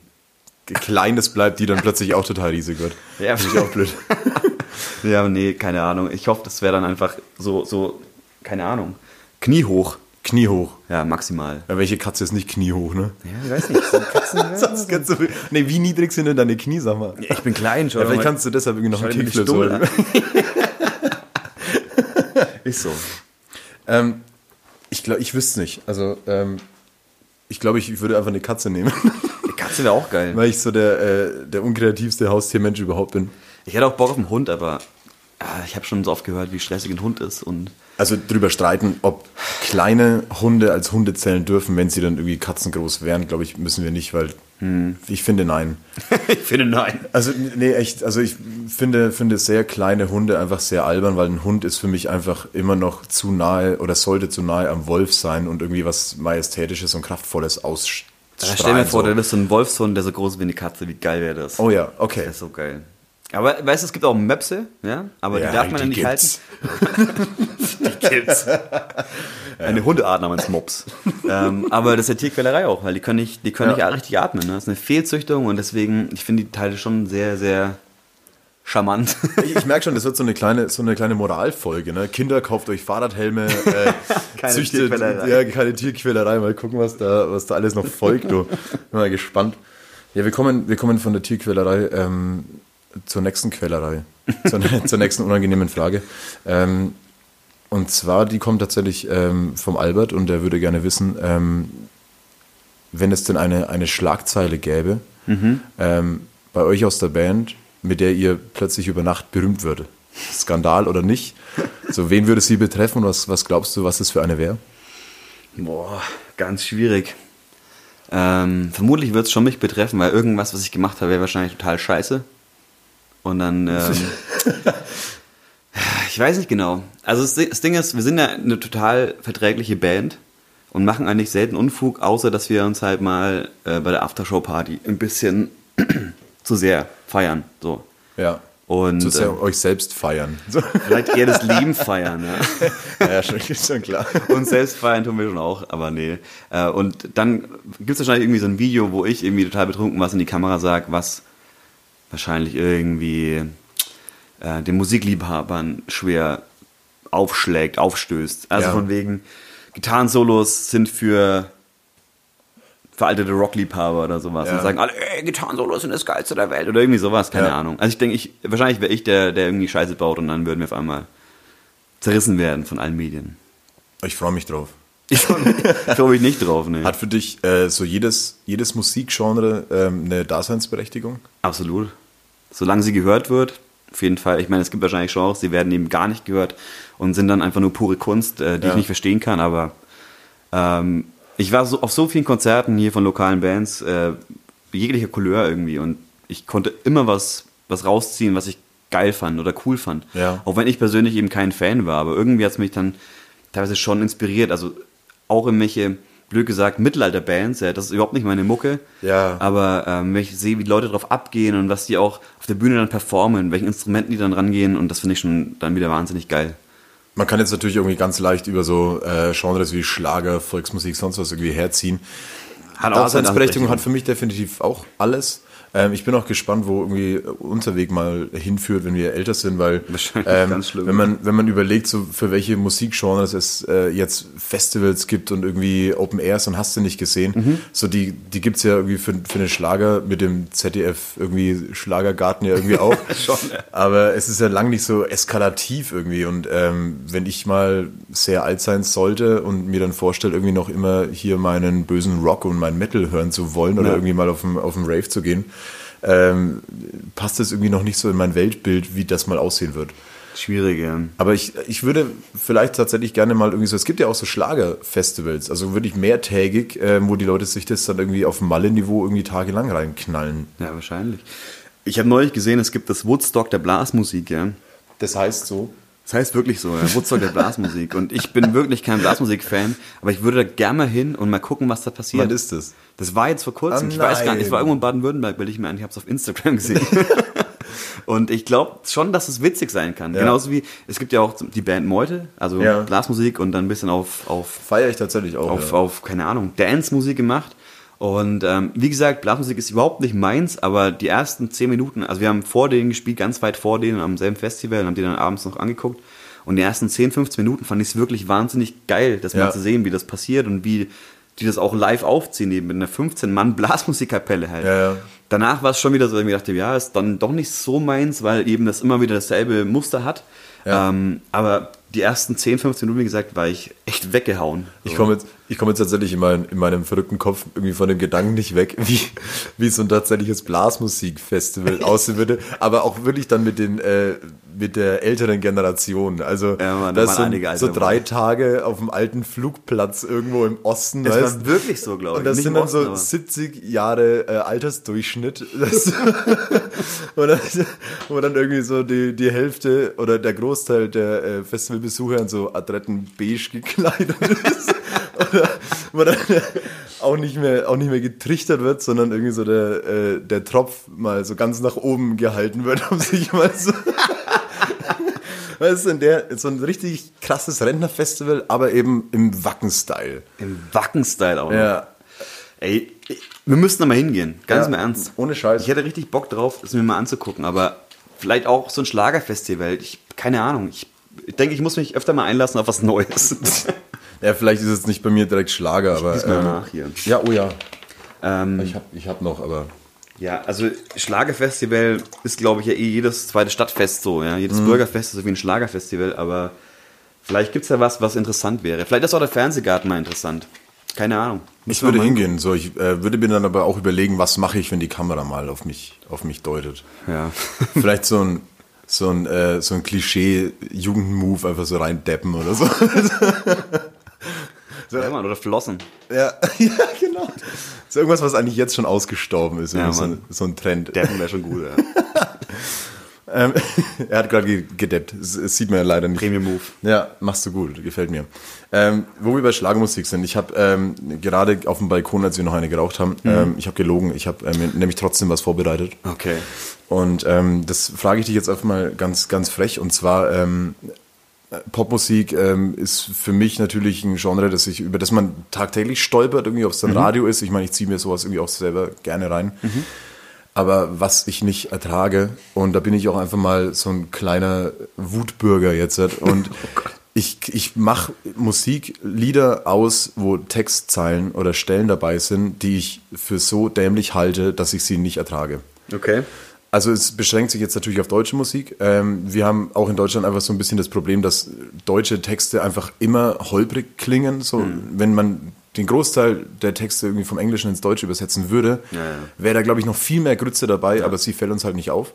klein es bleibt, die dann plötzlich auch total riesig wird. Ja, Finde ich auch blöd. *laughs* Ja, nee, keine Ahnung. Ich hoffe, das wäre dann einfach so, so, keine Ahnung, kniehoch. Kniehoch. Ja, maximal. Ja, welche Katze ist nicht kniehoch, ne? Ja, ich weiß nicht. Katzen, Das kannst du, nee, wie niedrig sind denn deine Knie, sag mal? ich bin klein, schau Ja, vielleicht kannst du deshalb irgendwie noch einen Kickflip holen. *laughs* Ist so. Ähm, ich glaube, ich wüsste nicht. Also, ähm, ich glaube, ich würde einfach eine Katze nehmen, Die Katze wäre auch geil. *laughs* weil ich so der, äh, der unkreativste Haustiermensch überhaupt bin. Ich hätte auch Bock auf einen Hund, aber ja, ich habe schon so oft gehört, wie stressig ein Hund ist. Und Also drüber streiten, ob kleine Hunde als Hunde zählen dürfen, wenn sie dann irgendwie katzengroß wären, glaube ich, müssen wir nicht, weil ich finde nein. *laughs* ich finde nein. Also nee, echt, also ich finde, finde sehr kleine Hunde einfach sehr albern, weil ein Hund ist für mich einfach immer noch zu nahe oder sollte zu nahe am Wolf sein und irgendwie was Majestätisches und Kraftvolles ausstrahlen. Stell mir vor, so. da bist du ein Wolfshund, der so groß ist wie eine Katze. Wie geil wäre das? Oh ja, okay. Das ist so geil. Aber weißt du, es gibt auch Möpse, ja, aber Ja, die darf man ja nicht gibt's. halten. *laughs* die gibt's. *laughs* Eine Hundeart namens Mops. ähm, aber das ist ja Tierquälerei auch, weil die können nicht, die können Ja. nicht richtig atmen. Ne? Das ist eine Fehlzüchtung und deswegen, ich finde die Teile schon sehr, sehr charmant. Ich, ich merke schon, das wird so eine kleine, so eine kleine Moralfolge. Ne? Kinder, kauft euch Fahrradhelme, äh, *laughs* Keine züchtet, Tierquälerei. ja, keine Tierquälerei. Mal gucken, was da, was da alles noch folgt. Du. Bin mal gespannt. Ja, wir kommen, wir kommen von der Tierquälerei ähm, zur nächsten Quälerei, zur, *laughs* zur nächsten unangenehmen Frage. Ähm, und zwar, die kommt tatsächlich ähm, vom Albert und der würde gerne wissen, ähm, wenn es denn eine, eine Schlagzeile gäbe ähm, bei euch aus der Band, mit der ihr plötzlich über Nacht berühmt würde. Skandal oder nicht? So, wen würde sie betreffen und was, was glaubst du, was das für eine wäre? Boah, ganz schwierig. Ähm, vermutlich wird es schon mich betreffen, weil irgendwas, was ich gemacht habe, wäre wahrscheinlich total scheiße. Und dann, *laughs* ähm, ich weiß nicht genau. Also das, das Ding ist, wir sind ja eine total verträgliche Band und machen eigentlich selten Unfug, außer dass wir uns halt mal äh, bei der Aftershow-Party ein bisschen *clears throat* zu sehr feiern. So. Ja. Und Zu sehr ähm, euch selbst feiern. *laughs* Vielleicht eher das Leben feiern. Ja. *laughs* Ja, schon, schon klar. Und selbst feiern tun wir schon auch, aber nee. Äh, Und dann gibt es wahrscheinlich irgendwie so ein Video, wo ich irgendwie total betrunken was in die Kamera sage, was wahrscheinlich irgendwie äh, den Musikliebhabern schwer aufschlägt, aufstößt. Also Ja. von wegen, Gitarrensolos sind für veraltete Rockliebhaber oder sowas Ja. und sagen alle, ey, Gitarrensolos sind das Geilste der Welt oder irgendwie sowas, keine Ja. Ahnung. Also ich denke, ich, wahrscheinlich wäre ich der, der irgendwie Scheiße baut und dann würden wir auf einmal zerrissen werden von allen Medien. Ich freue mich drauf. *laughs* Ich freue mich, ich freu mich nicht drauf, ne. Hat für dich äh, so jedes, jedes Musikgenre ähm, eine Daseinsberechtigung? Absolut. Solange sie gehört wird, auf jeden Fall. Ich meine, es gibt wahrscheinlich Genres, die werden eben gar nicht gehört und sind dann einfach nur pure Kunst, äh, die Ja. ich nicht verstehen kann, aber ähm, ich war so, auf so vielen Konzerten hier von lokalen Bands, äh, jeglicher Couleur irgendwie und ich konnte immer was, was rausziehen, was ich geil fand oder cool fand. Ja. Auch wenn ich persönlich eben kein Fan war, aber irgendwie hat es mich dann teilweise schon inspiriert. Also auch in welche, blöd gesagt, Mittelalter-Bands, ja, das ist überhaupt nicht meine Mucke. Ja. Aber ähm, wenn ich sehe, wie die Leute drauf abgehen und was die auch auf der Bühne dann performen, welchen Instrumenten die dann rangehen und das finde ich schon dann wieder wahnsinnig geil. Man kann jetzt natürlich irgendwie ganz leicht über so äh, Genres wie Schlager, Volksmusik, sonst was irgendwie herziehen. Hat Daseinsberechtigung hat für mich definitiv auch alles. Ähm, ich bin auch gespannt, wo irgendwie unser Weg mal hinführt, wenn wir älter sind, weil *laughs* ähm, schlimm. wenn man wenn man überlegt, so für welche Musikgenres es äh, jetzt Festivals gibt und irgendwie Open Airs und hast du nicht gesehen, Mhm. so die die gibt's ja irgendwie für für den Schlager mit dem ZDF irgendwie Schlagergarten ja irgendwie auch. *laughs* Schon, Aber es ist ja lang nicht so eskalativ irgendwie und ähm, wenn ich mal sehr alt sein sollte und mir dann vorstelle, irgendwie noch immer hier meinen bösen Rock und mein Metal hören zu wollen oder Ja. irgendwie mal auf dem, auf dem Rave zu gehen, ähm, passt das irgendwie noch nicht so in mein Weltbild, wie das mal aussehen wird. Schwierig, ja. Aber ich, ich würde vielleicht tatsächlich gerne mal irgendwie so, es gibt ja auch so Schlagerfestivals, also wirklich mehrtägig, ähm, wo die Leute sich das dann irgendwie auf Malle-Niveau irgendwie tagelang reinknallen. Ja, wahrscheinlich. Ich habe neulich gesehen, es gibt das Woodstock der Blasmusik, ja. Das heißt so, Das heißt wirklich so, ja, Woodstock der Blasmusik. Und ich bin wirklich kein Blasmusik-Fan, aber ich würde da gerne mal hin und mal gucken, was da passiert. Wann ist das? Das war jetzt vor kurzem. Ah, ich weiß gar nicht. Es war irgendwo in Baden-Württemberg, will ich mir an. Ich habe es auf Instagram gesehen. *laughs* und ich glaube schon, dass es witzig sein kann. Ja. Genauso wie, es gibt ja auch die Band Meute, also Ja. Blasmusik und dann ein bisschen auf, auf Feiere ich tatsächlich auch. auf, auf keine Ahnung, Dance-Musik gemacht. Und ähm, wie gesagt, Blasmusik ist überhaupt nicht meins, aber die ersten zehn Minuten, also wir haben vor denen gespielt, ganz weit vor denen am selben Festival und haben die dann abends noch angeguckt. Und die ersten 10, 15 Minuten fand ich es wirklich wahnsinnig geil, das Ja. mal zu sehen, wie das passiert und wie die das auch live aufziehen, eben mit einer 15-Mann-Blasmusikkapelle halt. Ja, ja. Danach war es schon wieder so, dass ich mir dachte, ja, ist dann doch nicht so meins, weil eben das immer wieder dasselbe Muster hat. Ja. Ähm, aber die ersten 10, 15 Minuten, wie gesagt, war ich echt weggehauen. Ich komme jetzt, ich komme jetzt tatsächlich in, mein, in meinem verrückten Kopf irgendwie von dem Gedanken nicht weg, wie, wie so ein tatsächliches Blasmusikfestival *laughs* aussehen würde, aber auch wirklich dann mit den, äh, mit der älteren Generation. Also, Ja, Mann, da das sind alte so drei. Tage auf dem alten Flugplatz irgendwo im Osten. Weißt? war wirklich so, glaube ich. Und das Nicht sind dann so Osten, aber- 70 Jahre äh, Altersdurchschnitt. Das, *laughs* und dann, wo dann irgendwie so die, die Hälfte oder der Großteil der äh, Festivalbesucher in so adretten beige gekleidet ist. Oder *laughs* wo dann auch nicht mehr, auch nicht mehr getrichtert wird, sondern irgendwie so der, äh, der Tropf mal so ganz nach oben gehalten wird, *laughs* um sich mal so. *laughs* Weißt du, in der, so ein richtig krasses Rentnerfestival, aber eben im Wacken-Style. Im Wacken-Style auch. noch. Ja. Ey, wir müssten da mal hingehen. Ganz Ja, im Ernst. ohne Scheiß. Ich hätte richtig Bock drauf, es mir mal anzugucken, aber vielleicht auch so ein Schlagerfestival. Ich, keine Ahnung. Ich, ich denke, ich muss mich öfter mal einlassen auf was Neues. Ja, vielleicht ist es nicht bei mir direkt Schlager, aber. Mal ähm, nach hier. Ja, oh ja. ähm, Ich hab, ich hab noch, aber. ja, also Schlagerfestival ist, glaube ich, ja eh jedes zweite Stadtfest so. Ja? Mhm. Jedes Bürgerfest ist so wie ein Schlagerfestival, aber vielleicht gibt es ja was, was interessant wäre. Vielleicht ist auch der Fernsehgarten mal interessant. Keine Ahnung. Ich Müssen wir würde mal- hingehen. So, ich äh, würde mir dann aber auch überlegen, was mache ich, wenn die Kamera mal auf mich, auf mich deutet. Ja. *laughs* Vielleicht so ein, so ein, äh, so ein Klischee-Jugendmove einfach so reindeppen oder so. *laughs* ja Mann, oder Flossen. ja, ja, genau. So irgendwas, was eigentlich jetzt schon ausgestorben ist. Ja, so, ein, so ein Trend. Deppen wäre schon gut, ja. *laughs* Ähm, er hat gerade ge gedeppt. Das, sieht man ja leider nicht. Premium Move. Ja, machst du gut, gefällt mir. Ähm, wo wir bei Schlagermusik sind, ich habe ähm, gerade auf dem Balkon, als wir noch eine geraucht haben, Mhm. ähm, ich habe gelogen, ich habe ähm, nämlich trotzdem was vorbereitet. Okay. Und ähm, das frage ich dich jetzt einfach mal ganz, ganz frech. Und zwar ähm, Popmusik ähm, ist für mich natürlich ein Genre, das ich, über das man tagtäglich stolpert, irgendwie, ob es dann Radio ist. Ich meine, ich ziehe mir sowas irgendwie auch selber gerne rein. Aber was ich nicht ertrage, und da bin ich auch einfach mal so ein kleiner Wutbürger jetzt. *laughs* Und ich, ich mache Musik, Lieder aus, wo Textzeilen oder Stellen dabei sind, die ich für so dämlich halte, dass ich sie nicht ertrage. Okay. Also es beschränkt sich jetzt natürlich auf deutsche Musik. Ähm, wir haben auch in Deutschland einfach so ein bisschen das Problem, dass deutsche Texte einfach immer holprig klingen. So, wenn man den Großteil der Texte irgendwie vom Englischen ins Deutsche übersetzen würde, Ja, ja. wäre da, glaube ich, noch viel mehr Grütze dabei, aber sie fällt uns halt nicht auf.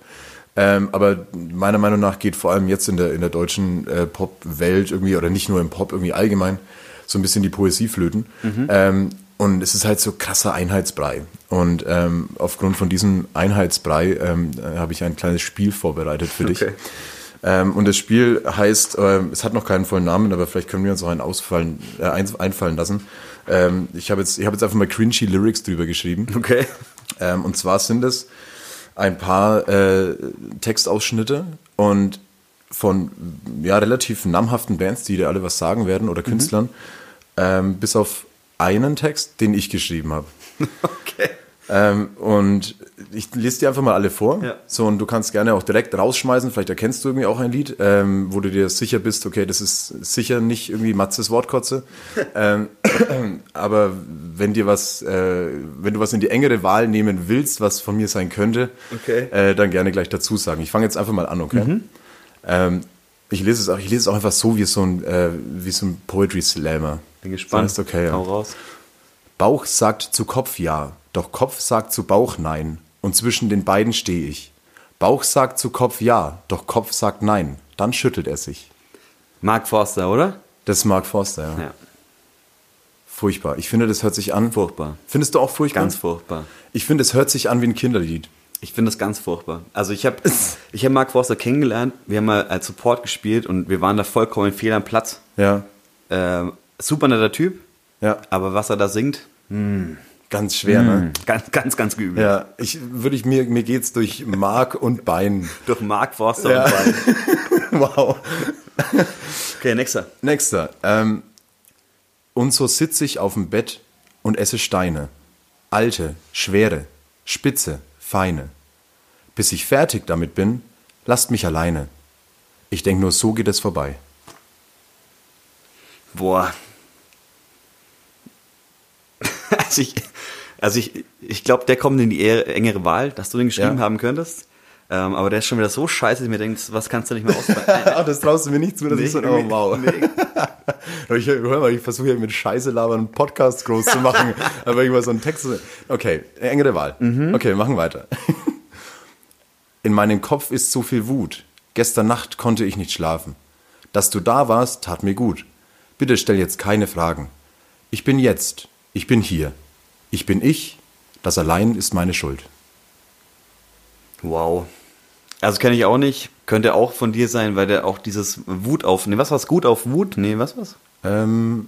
Ähm, aber meiner Meinung nach geht vor allem jetzt in der, in der deutschen äh, Pop-Welt irgendwie, oder nicht nur im Pop, irgendwie allgemein, so ein bisschen die Poesie flöten. Ähm, und es ist halt so krasser Einheitsbrei. Und ähm, aufgrund von diesem Einheitsbrei ähm, äh, habe ich ein kleines Spiel vorbereitet für dich. Okay. Ähm, und das Spiel heißt, ähm, es hat noch keinen vollen Namen, aber vielleicht können wir uns auch einen ausfallen, äh, ein, einfallen lassen. Ähm, ich habe jetzt, ich hab jetzt einfach mal cringy Lyrics drüber geschrieben. Okay. Ähm, und zwar sind es ein paar äh, Textausschnitte und von ja, relativ namhaften Bands, die dir alle was sagen werden oder Künstlern, ähm, bis auf einen Text, den ich geschrieben habe. *laughs* Okay. Ähm, und ich lese dir einfach mal alle vor. Ja. So, und du kannst gerne auch direkt rausschmeißen. Vielleicht erkennst du irgendwie auch ein Lied, ähm, wo du dir sicher bist, okay, das ist sicher nicht irgendwie Matzes Wortkotze. *laughs* ähm, *clears throat* aber wenn dir was, äh, wenn du was in die engere Wahl nehmen willst, was von mir sein könnte, Okay. äh, dann gerne gleich dazu sagen. Ich fange jetzt einfach mal an, okay? Ähm, ich lese es auch, ich lese es auch einfach so wie so ein, äh, wie so ein Poetry Slammer. Bin gespannt. Das heißt, okay, ja. Hau raus. Bauch sagt zu Kopf ja, doch Kopf sagt zu Bauch nein. Und zwischen den beiden stehe ich. Bauch sagt zu Kopf ja, doch Kopf sagt nein. Dann schüttelt er sich. Mark Forster, oder? Das ist Mark Forster, ja. Ja. Furchtbar. Ich finde, das hört sich an. Furchtbar. Findest du auch furchtbar? Ganz furchtbar. Ich finde, es hört sich an wie ein Kinderlied. Ich finde das ganz furchtbar. Also ich habe *laughs* ich hab Mark Forster kennengelernt, wir haben mal als Support gespielt und wir waren da vollkommen fehl am Platz. Ja, Ähm, super netter Typ, ja, aber was er da singt, ganz schwer, ne? ganz, ganz, ganz geübelt. Ja, ich würde ich mir mir geht's durch Mark und Bein. *laughs* Durch Mark Forster Ja. und Bein. *laughs* wow. Okay, nächster. Nächster. Ähm, und so sitze ich auf dem Bett und esse Steine. Alte, schwere, spitze, feine. Bis ich fertig damit bin, lasst mich alleine. Ich denk nur, so geht es vorbei. Boah. *laughs* Also ich, also ich, ich glaube, der kommt in die engere Wahl, dass du den geschrieben Ja. haben könntest. Ähm, aber der ist schon wieder so scheiße, dass ich mir denke, was kannst du nicht mehr ausfallen? *laughs* Ah, das traust du mir nicht zu, das Nee, ist so, nee, oh wow. *laughs* Ich, hör mal, ich versuche hier mit Scheiße labern einen Podcast groß zu machen, aber irgendwas so einen Text. Okay, engere Wahl. Okay, wir machen weiter. In meinem Kopf ist so viel Wut. Gestern Nacht konnte ich nicht schlafen. Dass du da warst, tat mir gut. Bitte stell jetzt keine Fragen. Ich bin jetzt. Ich bin hier. Ich bin ich. Das allein ist meine Schuld. Wow. Also kenne ich auch nicht. Könnte auch von dir sein, weil der auch dieses Wut auf. Nee, was war's? Gut auf Wut? Nee, was war's? Ähm,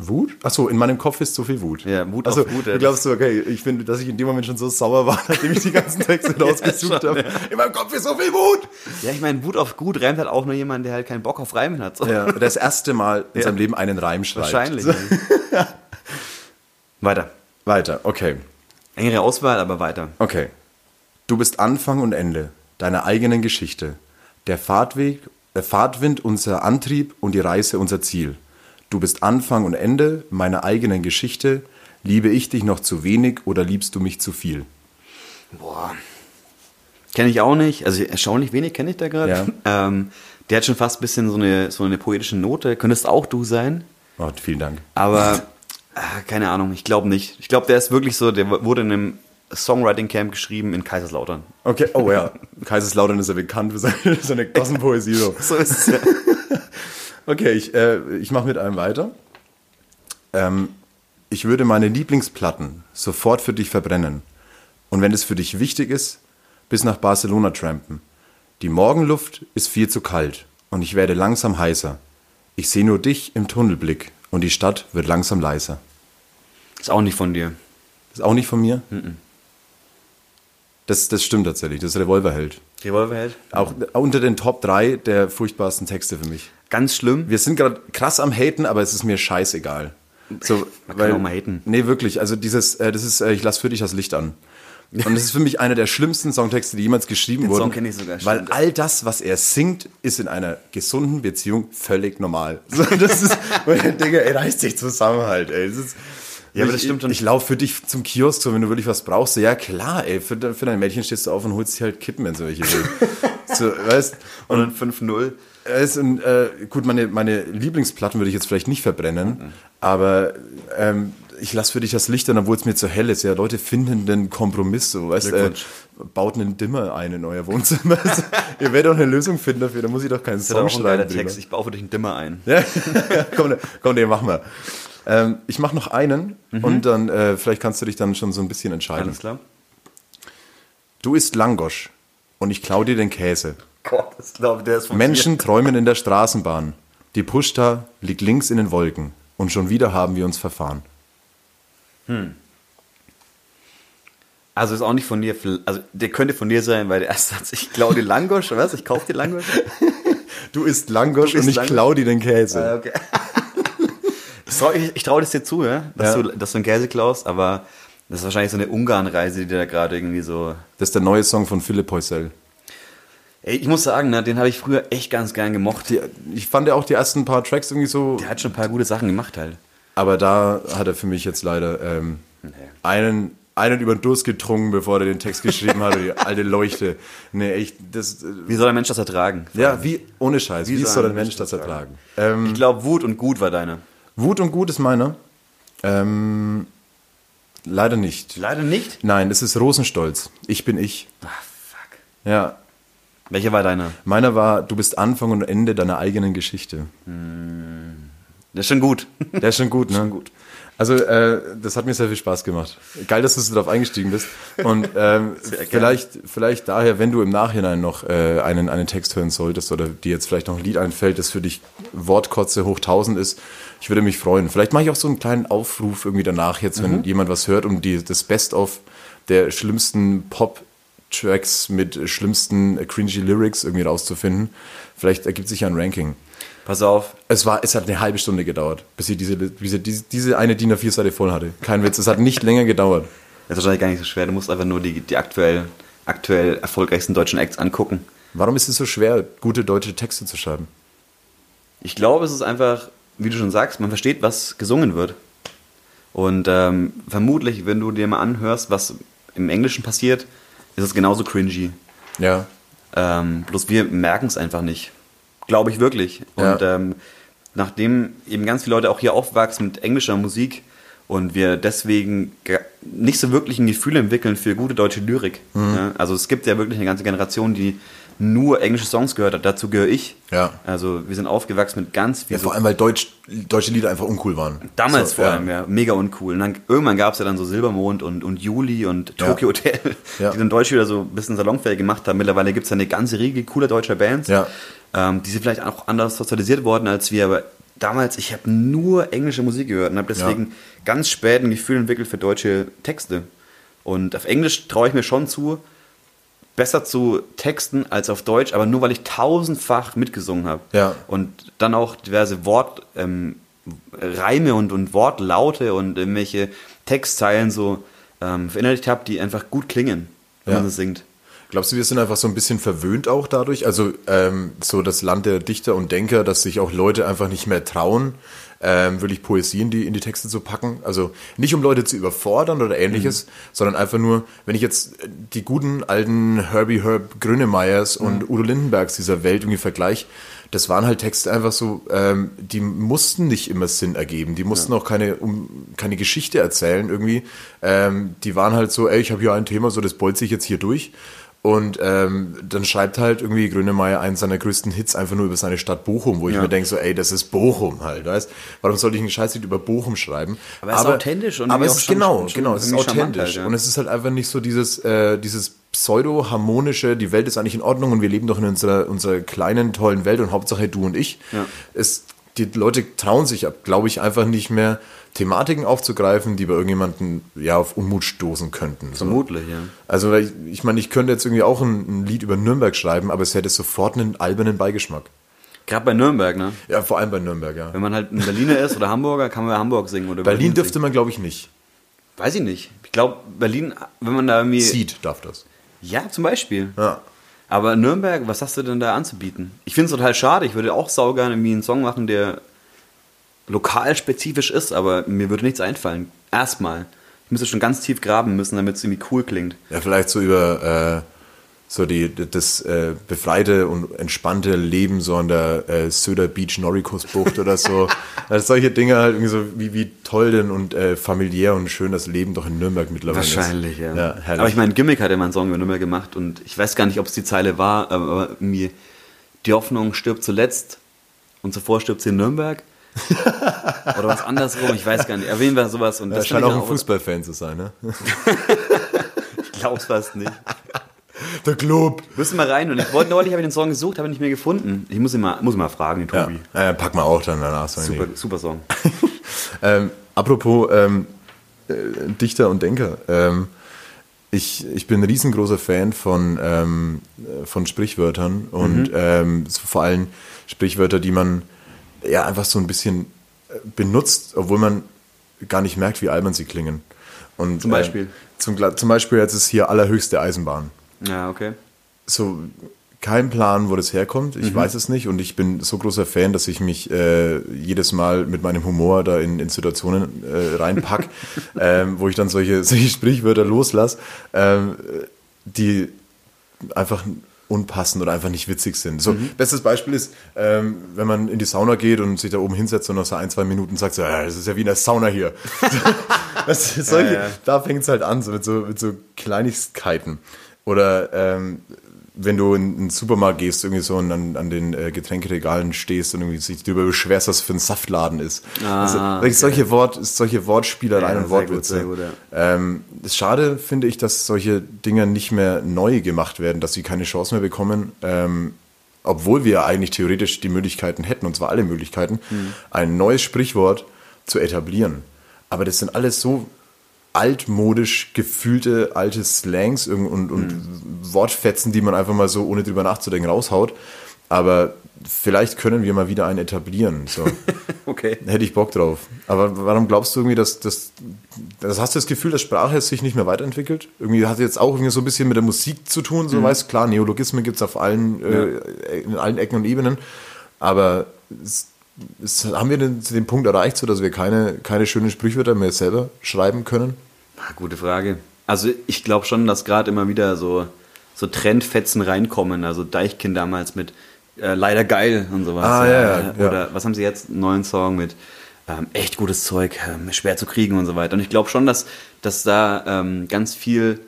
Wut? Achso, in meinem Kopf ist so viel Wut. Ja, Wut also, auf Wut, ja, Du glaubst so, okay, ich finde, dass ich in dem Moment schon so sauer war, *laughs* nachdem ich die ganzen Texte *laughs* rausgesucht schon, habe. In meinem Kopf ist so viel Wut! Ja, ich meine, Wut auf gut reimt halt auch nur jemand, der halt keinen Bock auf Reimen hat. So. Ja, das erste Mal in Ja. seinem Leben einen Reim schreibt. Wahrscheinlich. So, *laughs* Weiter. weiter, okay. Engere Auswahl, aber weiter. Okay. Du bist Anfang und Ende deiner eigenen Geschichte. Der Fahrtweg, der Fahrtwind unser Antrieb und die Reise unser Ziel. Du bist Anfang und Ende meiner eigenen Geschichte. Liebe ich dich noch zu wenig oder liebst du mich zu viel? Boah. Kenne ich auch nicht. Also erstaunlich wenig kenne ich da gerade. Ja. *laughs* Ähm, der hat schon fast ein bisschen so eine, so eine poetische Note. Könntest auch du sein. Oh, vielen Dank. Aber ah, *laughs* keine Ahnung, ich glaube nicht. Ich glaube, der ist wirklich so, der wurde in einem Songwriting Camp geschrieben in Kaiserslautern. Okay, oh ja. *laughs* Kaiserslautern ist ja bekannt für seine, seine Gossenpoesie. So. So ist es ja. Okay, ich, äh, ich mache mit einem weiter. Ähm, ich würde meine Lieblingsplatten sofort für dich verbrennen. Und wenn es für dich wichtig ist, bis nach Barcelona trampen. Die Morgenluft ist viel zu kalt und ich werde langsam heißer. Ich sehe nur dich im Tunnelblick und die Stadt wird langsam leiser. Ist auch nicht von dir. Ist auch nicht von mir? Das, das stimmt tatsächlich. Das ist Revolverheld. Revolverheld? Auch unter den Top 3 der furchtbarsten Texte für mich. Ganz schlimm. Wir sind gerade krass am Haten, aber es ist mir scheißegal. So, Man kann auch mal haten. Nee, wirklich. Also dieses, äh, das ist, äh, ich lass für dich das Licht an. Und das ist für mich einer der schlimmsten Songtexte, die jemals geschrieben Den wurden. Song kenn ich sogar, Weil stimmt. all das, was er singt, ist in einer gesunden Beziehung völlig normal. *laughs* So, das ist, denke, ey, reiß dich zusammen halt, ey. Ist, Ja, aber ich, das stimmt schon. Ich, ich laufe für dich zum Kiosk, so, wenn du wirklich was brauchst. So, ja, klar, ey, für, für dein Mädchen stehst du auf und holst dir halt Kippen, wenn sie welche will. *laughs* so, weißt, Und ein 5-0. Ist ein, äh, gut, meine, meine Lieblingsplatten würde ich jetzt vielleicht nicht verbrennen, aber ähm, ich lasse für dich das Licht an, obwohl es mir zu hell ist. Ja, Leute finden den Kompromiss so, weißt äh, baut einen Dimmer ein in euer Wohnzimmer. *laughs* Ihr werdet doch eine Lösung finden dafür, da muss ich doch keinen Das Song auch ein schreiben. drüber. Text. Ich baue für dich einen Dimmer ein. Ja, *laughs* komm, komm, den machen wir. Ähm, ich mache noch einen und dann äh, vielleicht kannst du dich dann schon so ein bisschen entscheiden. Alles klar? Du isst Langosch und ich klau dir den Käse. Gott, das glaube der ist von Menschen träumen in der Straßenbahn. Die Pushta liegt links in den Wolken. Und schon wieder haben wir uns verfahren. Also ist auch nicht von dir, also der könnte von dir sein, weil der erste Satz, ich klaue dir Langosch, was? Ich kaufe dir Langosch? *laughs* Du isst Langosch Du isst und ich Langosch? klau dir den Käse. okay. *laughs* Ich traue ich, ich trau das dir zu, ja? Dass, Ja. Du, dass du einen Käse klaust, aber das ist wahrscheinlich so eine Ungarn-Reise, die dir da gerade irgendwie so... Das ist der neue Song von Philipp Heusel. Ey, ich muss sagen, ne, den habe ich früher echt ganz gern gemocht. Die, ich fand ja auch die ersten paar Tracks irgendwie so, Der hat schon ein paar gute Sachen gemacht halt. aber da hat er für mich jetzt leider ähm, einen, einen über den Durst getrunken, bevor er den Text geschrieben hat. Die alte Leuchte. Nee, echt, das. äh, Wie soll ein Mensch das ertragen? Ja, wie, ohne Scheiß, wie, soll soll ein Mensch Mensch das das ertragen? Ähm, Ich glaube, Wut und Gut war deine. Wut und Gut ist meiner. Ähm, leider nicht. Leider nicht. Nein, es ist Rosenstolz. Ich bin ich. Ah, fuck. Ja. Welcher war deiner? Meiner war, du bist Anfang und Ende deiner eigenen Geschichte. Der ist schon gut. Der ist schon gut, *laughs* ne? gut. Also äh, das hat mir sehr viel Spaß gemacht. Geil, dass du so darauf eingestiegen bist. Und ähm, *laughs* vielleicht, vielleicht daher, wenn du im Nachhinein noch äh, einen, einen Text hören solltest oder dir jetzt vielleicht noch ein Lied einfällt, das für dich Wortkotze hoch 1000 ist, ich würde mich freuen. Vielleicht mache ich auch so einen kleinen Aufruf irgendwie danach jetzt, wenn jemand was hört, um die, das Best-of der schlimmsten Pop-Tracks mit schlimmsten cringy Lyrics irgendwie rauszufinden. Vielleicht ergibt sich ja ein Ranking. Pass auf, Es war, es hat eine halbe Stunde gedauert, bis ich diese, diese, diese, diese eine DIN A4-Seite voll hatte. Kein Witz, es hat nicht länger gedauert. das ist wahrscheinlich gar nicht so schwer. Du musst einfach nur die, die aktuell, aktuell erfolgreichsten deutschen Acts angucken. Warum ist es so schwer, gute deutsche Texte zu schreiben? Ich glaube, es ist einfach, wie du schon sagst, man versteht, was gesungen wird. Und ähm, vermutlich, wenn du dir mal anhörst, was im Englischen passiert, ist es genauso cringy. Ja. Ähm, bloß wir merken es einfach nicht. Glaube ich wirklich. Ja. Und ähm, nachdem eben ganz viele Leute auch hier aufwachsen mit englischer Musik und wir deswegen ge- nicht so wirklich ein Gefühl entwickeln für gute deutsche Lyrik. Mhm. Ja, also es gibt ja wirklich eine ganze Generation, die nur englische Songs gehört hat. Dazu gehöre ich. Ja. Also wir sind aufgewachsen mit ganz viel Ja, vor allem, weil Deutsch, deutsche Lieder einfach uncool waren. Damals So, vor ja. allem, ja, mega uncool. Und dann irgendwann gab es ja dann so Silbermond und, und Juli und Ja. Tokyo Hotel, *laughs* Ja. die dann Deutsch wieder so ein bisschen salonfähig gemacht haben. Mittlerweile gibt es ja eine ganze Riege cooler deutscher Bands. Ja. Ähm, die sind vielleicht auch anders sozialisiert worden als wir, aber damals, ich habe nur englische Musik gehört und habe deswegen ganz spät ein Gefühl entwickelt für deutsche Texte. Und auf Englisch traue ich mir schon zu, besser zu texten als auf Deutsch, aber nur weil ich tausendfach mitgesungen habe. Ja. Und dann auch diverse Wort, ähm, Reime und, und Wortlaute und irgendwelche Textzeilen so ähm, verinnerlicht habe, die einfach gut klingen, wenn Ja. man das singt. Glaubst du, wir sind einfach so ein bisschen verwöhnt auch dadurch? Also ähm, so das Land der Dichter und Denker, dass sich auch Leute einfach nicht mehr trauen, ähm, wirklich Poesie in die, in die Texte zu packen. Also nicht um Leute zu überfordern oder ähnliches, sondern einfach nur, wenn ich jetzt die guten alten Herbie Herb Grönemeyers und Udo Lindenbergs dieser Welt irgendwie vergleiche, das waren halt Texte einfach so, ähm, die mussten nicht immer Sinn ergeben, die mussten auch keine, um, keine Geschichte erzählen irgendwie. Ähm, die waren halt so, ey, ich habe hier ein Thema, so das bolze ich jetzt hier durch. Und ähm, dann schreibt halt irgendwie Grönemeyer einen seiner größten Hits einfach nur über seine Stadt Bochum, wo ich Ja. mir denke, so, ey, das ist Bochum halt, weißt Warum sollte ich einen Scheißlied über Bochum schreiben? Aber es ist authentisch und aber es ist schon- genau, schon genau, es ist authentisch. halt, ja. Und es ist halt einfach nicht so dieses, äh, dieses pseudo-harmonische, die Welt ist eigentlich in Ordnung und wir leben doch in unserer, unserer kleinen, tollen Welt und Hauptsache du und ich. Ja. Es, die Leute trauen sich, glaube ich, einfach nicht mehr, Thematiken aufzugreifen, die bei irgendjemanden ja auf Unmut stoßen könnten. So. Vermutlich, ja. Also ich, ich meine, ich könnte jetzt irgendwie auch ein, ein Lied über Nürnberg schreiben, aber es hätte sofort einen albernen Beigeschmack. Gerade bei Nürnberg, ne? Ja, vor allem bei Nürnberg, ja. Wenn man halt ein Berliner ist oder Hamburger, kann man bei Hamburg singen. Oder Berlin Berlin dürfte man, glaube ich, nicht. singen. Weiß ich nicht. Ich glaube, Berlin, wenn man da irgendwie. Seed darf das. Ja, zum Beispiel. Ja. Aber Nürnberg, was hast du denn da anzubieten? Ich finde es total schade. Ich würde auch saugern irgendwie einen Song machen, der lokal spezifisch ist, aber mir würde nichts einfallen. Erstmal. Ich müsste schon ganz tief graben müssen, damit es irgendwie cool klingt. Ja, vielleicht so über äh, so die, das äh, befreite und entspannte Leben so an der äh, Söder Beach Noricus Bucht oder so. *laughs* also solche Dinge halt irgendwie so, wie, wie toll denn und äh, familiär und schön das Leben doch in Nürnberg mittlerweile Wahrscheinlich, ist. ja. ja herrlich. aber ich meine, Gimmick hat ja mal einen Song über Nürnberg gemacht und ich weiß gar nicht, ob es die Zeile war, aber irgendwie die Hoffnung stirbt zuletzt und zuvor stirbt sie in Nürnberg. Oder was andersrum, ich weiß gar nicht. Erwähnen wir sowas und ja, das scheint auch ein Fußballfan zu sein, ne? *laughs* Ich glaub's fast nicht. Der Club. Müssen wir rein und ich wollte neulich, habe ich den Song gesucht, habe ihn nicht mehr gefunden. Ich muss ihn mal, muss ihn mal fragen, den Ja, Tobi. äh, pack mal auch dann danach. So Super, super Song. *laughs* Ähm, apropos ähm, äh, Dichter und Denker. Ähm, ich, ich bin ein riesengroßer Fan von, ähm, äh, von Sprichwörtern und ähm, so vor allem Sprichwörter, die man ja einfach so ein bisschen äh, benutzt, obwohl man gar nicht merkt, wie albern sie klingen. Und, Zum Beispiel? Äh, zum, zum Beispiel jetzt ist hier allerhöchste Eisenbahn. Ja, okay. So, kein Plan, wo das herkommt. Mhm. Ich weiß es nicht und ich bin so großer Fan, dass ich mich äh, jedes Mal mit meinem Humor da in, in Situationen äh, reinpack, *laughs* ähm, wo ich dann solche, solche Sprichwörter loslasse, ähm, die einfach unpassend oder einfach nicht witzig sind. So, Mhm. bestes Beispiel ist, ähm, wenn man in die Sauna geht und sich da oben hinsetzt und nach so ein, zwei Minuten sagt, so, ja, das ist ja wie in der Sauna hier. *laughs* *laughs* das solche, Ja, ja. Da fängt es halt an, so mit so, mit so Kleinigkeiten. Oder ähm, wenn du in den Supermarkt gehst, irgendwie so und an, an den äh, Getränkeregalen stehst und irgendwie sich darüber beschwerst, was für ein Saftladen ist. also, wirklich solche, Wort, solche Wortspielereien Ja, und sehr gut, gut, ähm, das Schade finde ich, dass solche Dinge nicht mehr neu gemacht werden, dass sie keine Chance mehr bekommen. Ähm, obwohl wir eigentlich theoretisch die Möglichkeiten hätten, und zwar alle Möglichkeiten, Hm. ein neues Sprichwort zu etablieren. Aber das sind alles so altmodisch gefühlte alte Slangs und, und, und Wortfetzen, die man einfach mal so, ohne drüber nachzudenken, raushaut. Aber vielleicht können wir mal wieder einen etablieren. So. *laughs* Okay. Hätte ich Bock drauf. Aber warum glaubst du irgendwie, dass das, das hast du das Gefühl, dass Sprache sich nicht mehr weiterentwickelt? Irgendwie hat jetzt auch irgendwie so ein bisschen mit der Musik zu tun, so weißt klar, Neologismen gibt es auf allen, äh, in allen Ecken und Ebenen. Aber es, haben wir den, den Punkt erreicht, so dass wir keine, keine schönen Sprichwörter mehr selber schreiben können? Ah, Gute Frage. Also ich glaube schon, dass gerade immer wieder so, so Trendfetzen reinkommen. Also Deichkind damals mit äh, Leider geil und sowas. Ah, ja, ja, Äh, ja. Oder was haben sie jetzt? Einen neuen Song mit ähm, echt gutes Zeug, ähm, schwer zu kriegen und so weiter. Und ich glaube schon, dass, dass da ähm, ganz viel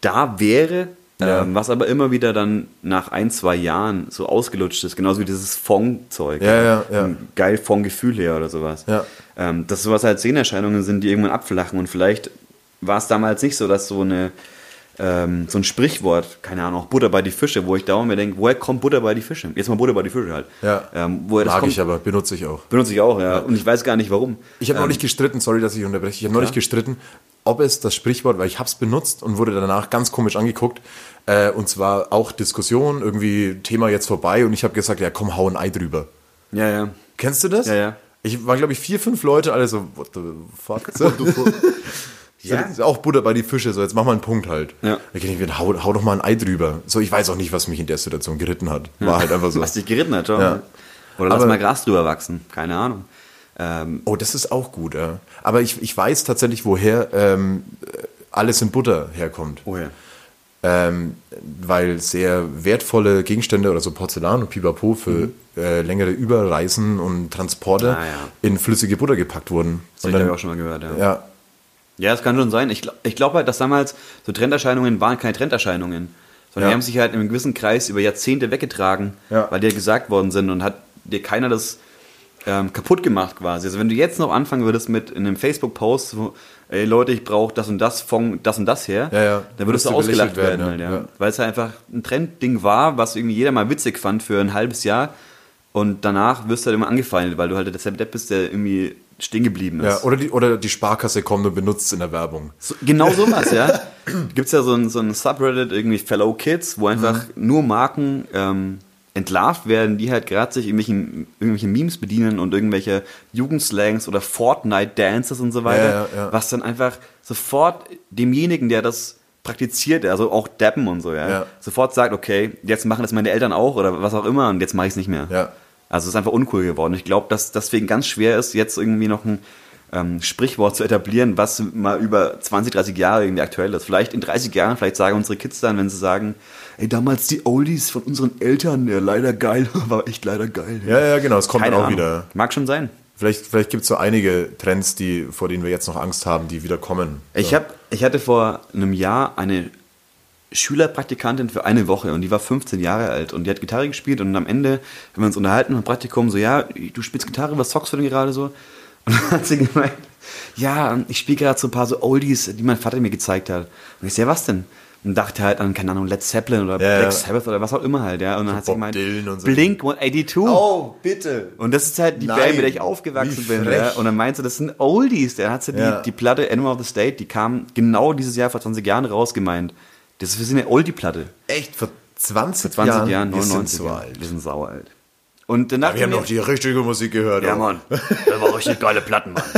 da wäre, Ja. ähm, was aber immer wieder dann nach ein, zwei Jahren so ausgelutscht ist. Genauso wie dieses Fong-Zeug. Ja, ja, ja. Geil Fong-Gefühl her oder sowas. Ja. Ähm, dass sowas halt Sehnerscheinungen sind, die irgendwann abflachen. Und vielleicht war es damals nicht so, dass so eine ähm, so ein Sprichwort, keine Ahnung, auch Butter bei die Fische, wo ich dauernd mir denke, woher kommt Butter bei die Fische? Jetzt mal Butter bei die Fische halt. Ja. Ähm, woher das Mag kommt, ich aber, benutze ich auch. benutze ich auch, ja. Und ich weiß gar nicht warum. Ich habe Ähm, neulich gestritten, sorry, dass ich unterbreche, ich habe neulich gestritten, ob es das Sprichwort, weil ich habe es benutzt und wurde danach ganz komisch angeguckt, äh, und zwar auch Diskussion, irgendwie Thema jetzt vorbei und ich habe gesagt, ja komm, hau ein Ei drüber. Ja, ja. Kennst du das? Ja, ja. Ich war, glaube ich, vier, fünf Leute, alle so, what the fuck? *laughs* So, Ja. Ist auch Butter bei die Fische, so jetzt mach mal einen Punkt halt. Ja. Da ich mir, hau, hau doch mal ein Ei drüber. So, ich weiß auch nicht, was mich in der Situation geritten hat. War halt einfach so. Was dich geritten hat, schon. Ja. Oder lass Aber- mal Gras drüber wachsen. Keine Ahnung. Ähm, Oh, das ist auch gut, ja. Aber ich, ich weiß tatsächlich, woher ähm, alles in Butter herkommt. oh ja. ähm, weil sehr wertvolle Gegenstände oder so Porzellan und Pipapo für äh, längere Überreisen und Transporte Mhm. Ah, ja. in flüssige Butter gepackt wurden. Das habe ich ich auch schon mal gehört, ja. ja, Ja, das kann schon sein. Ich, ich glaube halt, dass damals so Trenderscheinungen waren keine Trenderscheinungen, sondern Ja. die haben sich halt in einem gewissen Kreis über Jahrzehnte weggetragen, weil die ja gesagt worden sind und hat dir keiner das ähm, kaputt gemacht quasi. Also wenn du jetzt noch anfangen würdest mit in einem Facebook-Post, so, ey Leute, ich brauche das und das von das und das her, Ja, ja. dann würdest du ausgelacht werden, werden, halt, ja. Ja. weil es halt einfach ein Trendding war, was irgendwie jeder mal witzig fand für ein halbes Jahr und danach wirst du halt immer angefeindet, weil du halt der Depp bist, der irgendwie stehen geblieben ist. ja oder, die, oder die Sparkasse kommt und benutzt es in der Werbung. So, genau sowas, ja. *laughs* Gibt es ja so ein, so ein Subreddit, irgendwie Fellow Kids, wo einfach Mhm. nur Marken ähm, entlarvt werden, die halt gerade sich irgendwelchen, irgendwelche Memes bedienen und irgendwelche Jugendslangs oder Fortnite-Dances und so weiter, Ja, ja, ja. was dann einfach sofort demjenigen, der das praktiziert, also auch Dappen und so, ja, sofort sagt, okay, jetzt machen das meine Eltern auch oder was auch immer und jetzt mache ich es nicht mehr. Ja. Also es ist einfach uncool geworden. Ich glaube, dass deswegen ganz schwer ist, jetzt irgendwie noch ein ähm, Sprichwort zu etablieren, was mal über 20, 30 Jahre irgendwie aktuell ist. Vielleicht in 30 Jahren, vielleicht sagen unsere Kids dann, wenn sie sagen, ey, damals die Oldies von unseren Eltern, ja, leider geil, *laughs* war echt leider geil. Ja, ja, genau, es kommt Keine dann auch Ahnung. wieder. Mag schon sein. Vielleicht, vielleicht gibt es so einige Trends, die, vor denen wir jetzt noch Angst haben, die wieder kommen. Ich, hab, ich hatte vor einem Jahr eine Schülerpraktikantin für eine Woche und die war 15 Jahre alt und die hat Gitarre gespielt und am Ende, wenn wir uns unterhalten im Praktikum, so, ja, du spielst Gitarre, was zockst du denn gerade so? *laughs* Und dann hat sie gemeint, ja, ich spiele gerade so ein paar so Oldies, die mein Vater mir gezeigt hat. Und ich so, ja, was denn? Und dachte halt an, keine Ahnung, Led Zeppelin oder Ja, Black. Sabbath oder was auch immer halt, ja. Und dann hat sie gemeint, so. Blink 182. Oh, bitte! Und das ist halt die Nein, Band, mit der ich aufgewachsen bin. Ja. Und dann meinte sie, das sind Oldies. Dann hat sie Ja. die, die Platte Animal of the State, die kam genau dieses Jahr vor 20 Jahren raus, gemeint. Das ist eine Oldie-Platte. Echt, vor 20, Vor 20 Jahren? Jahren, Wir 99. sind so alt. Wir sind sauer alt. Und dann dachte Wir haben mir, die richtige Musik gehört. ja oh. Mann, das war richtig geile Platten, Mann. *laughs*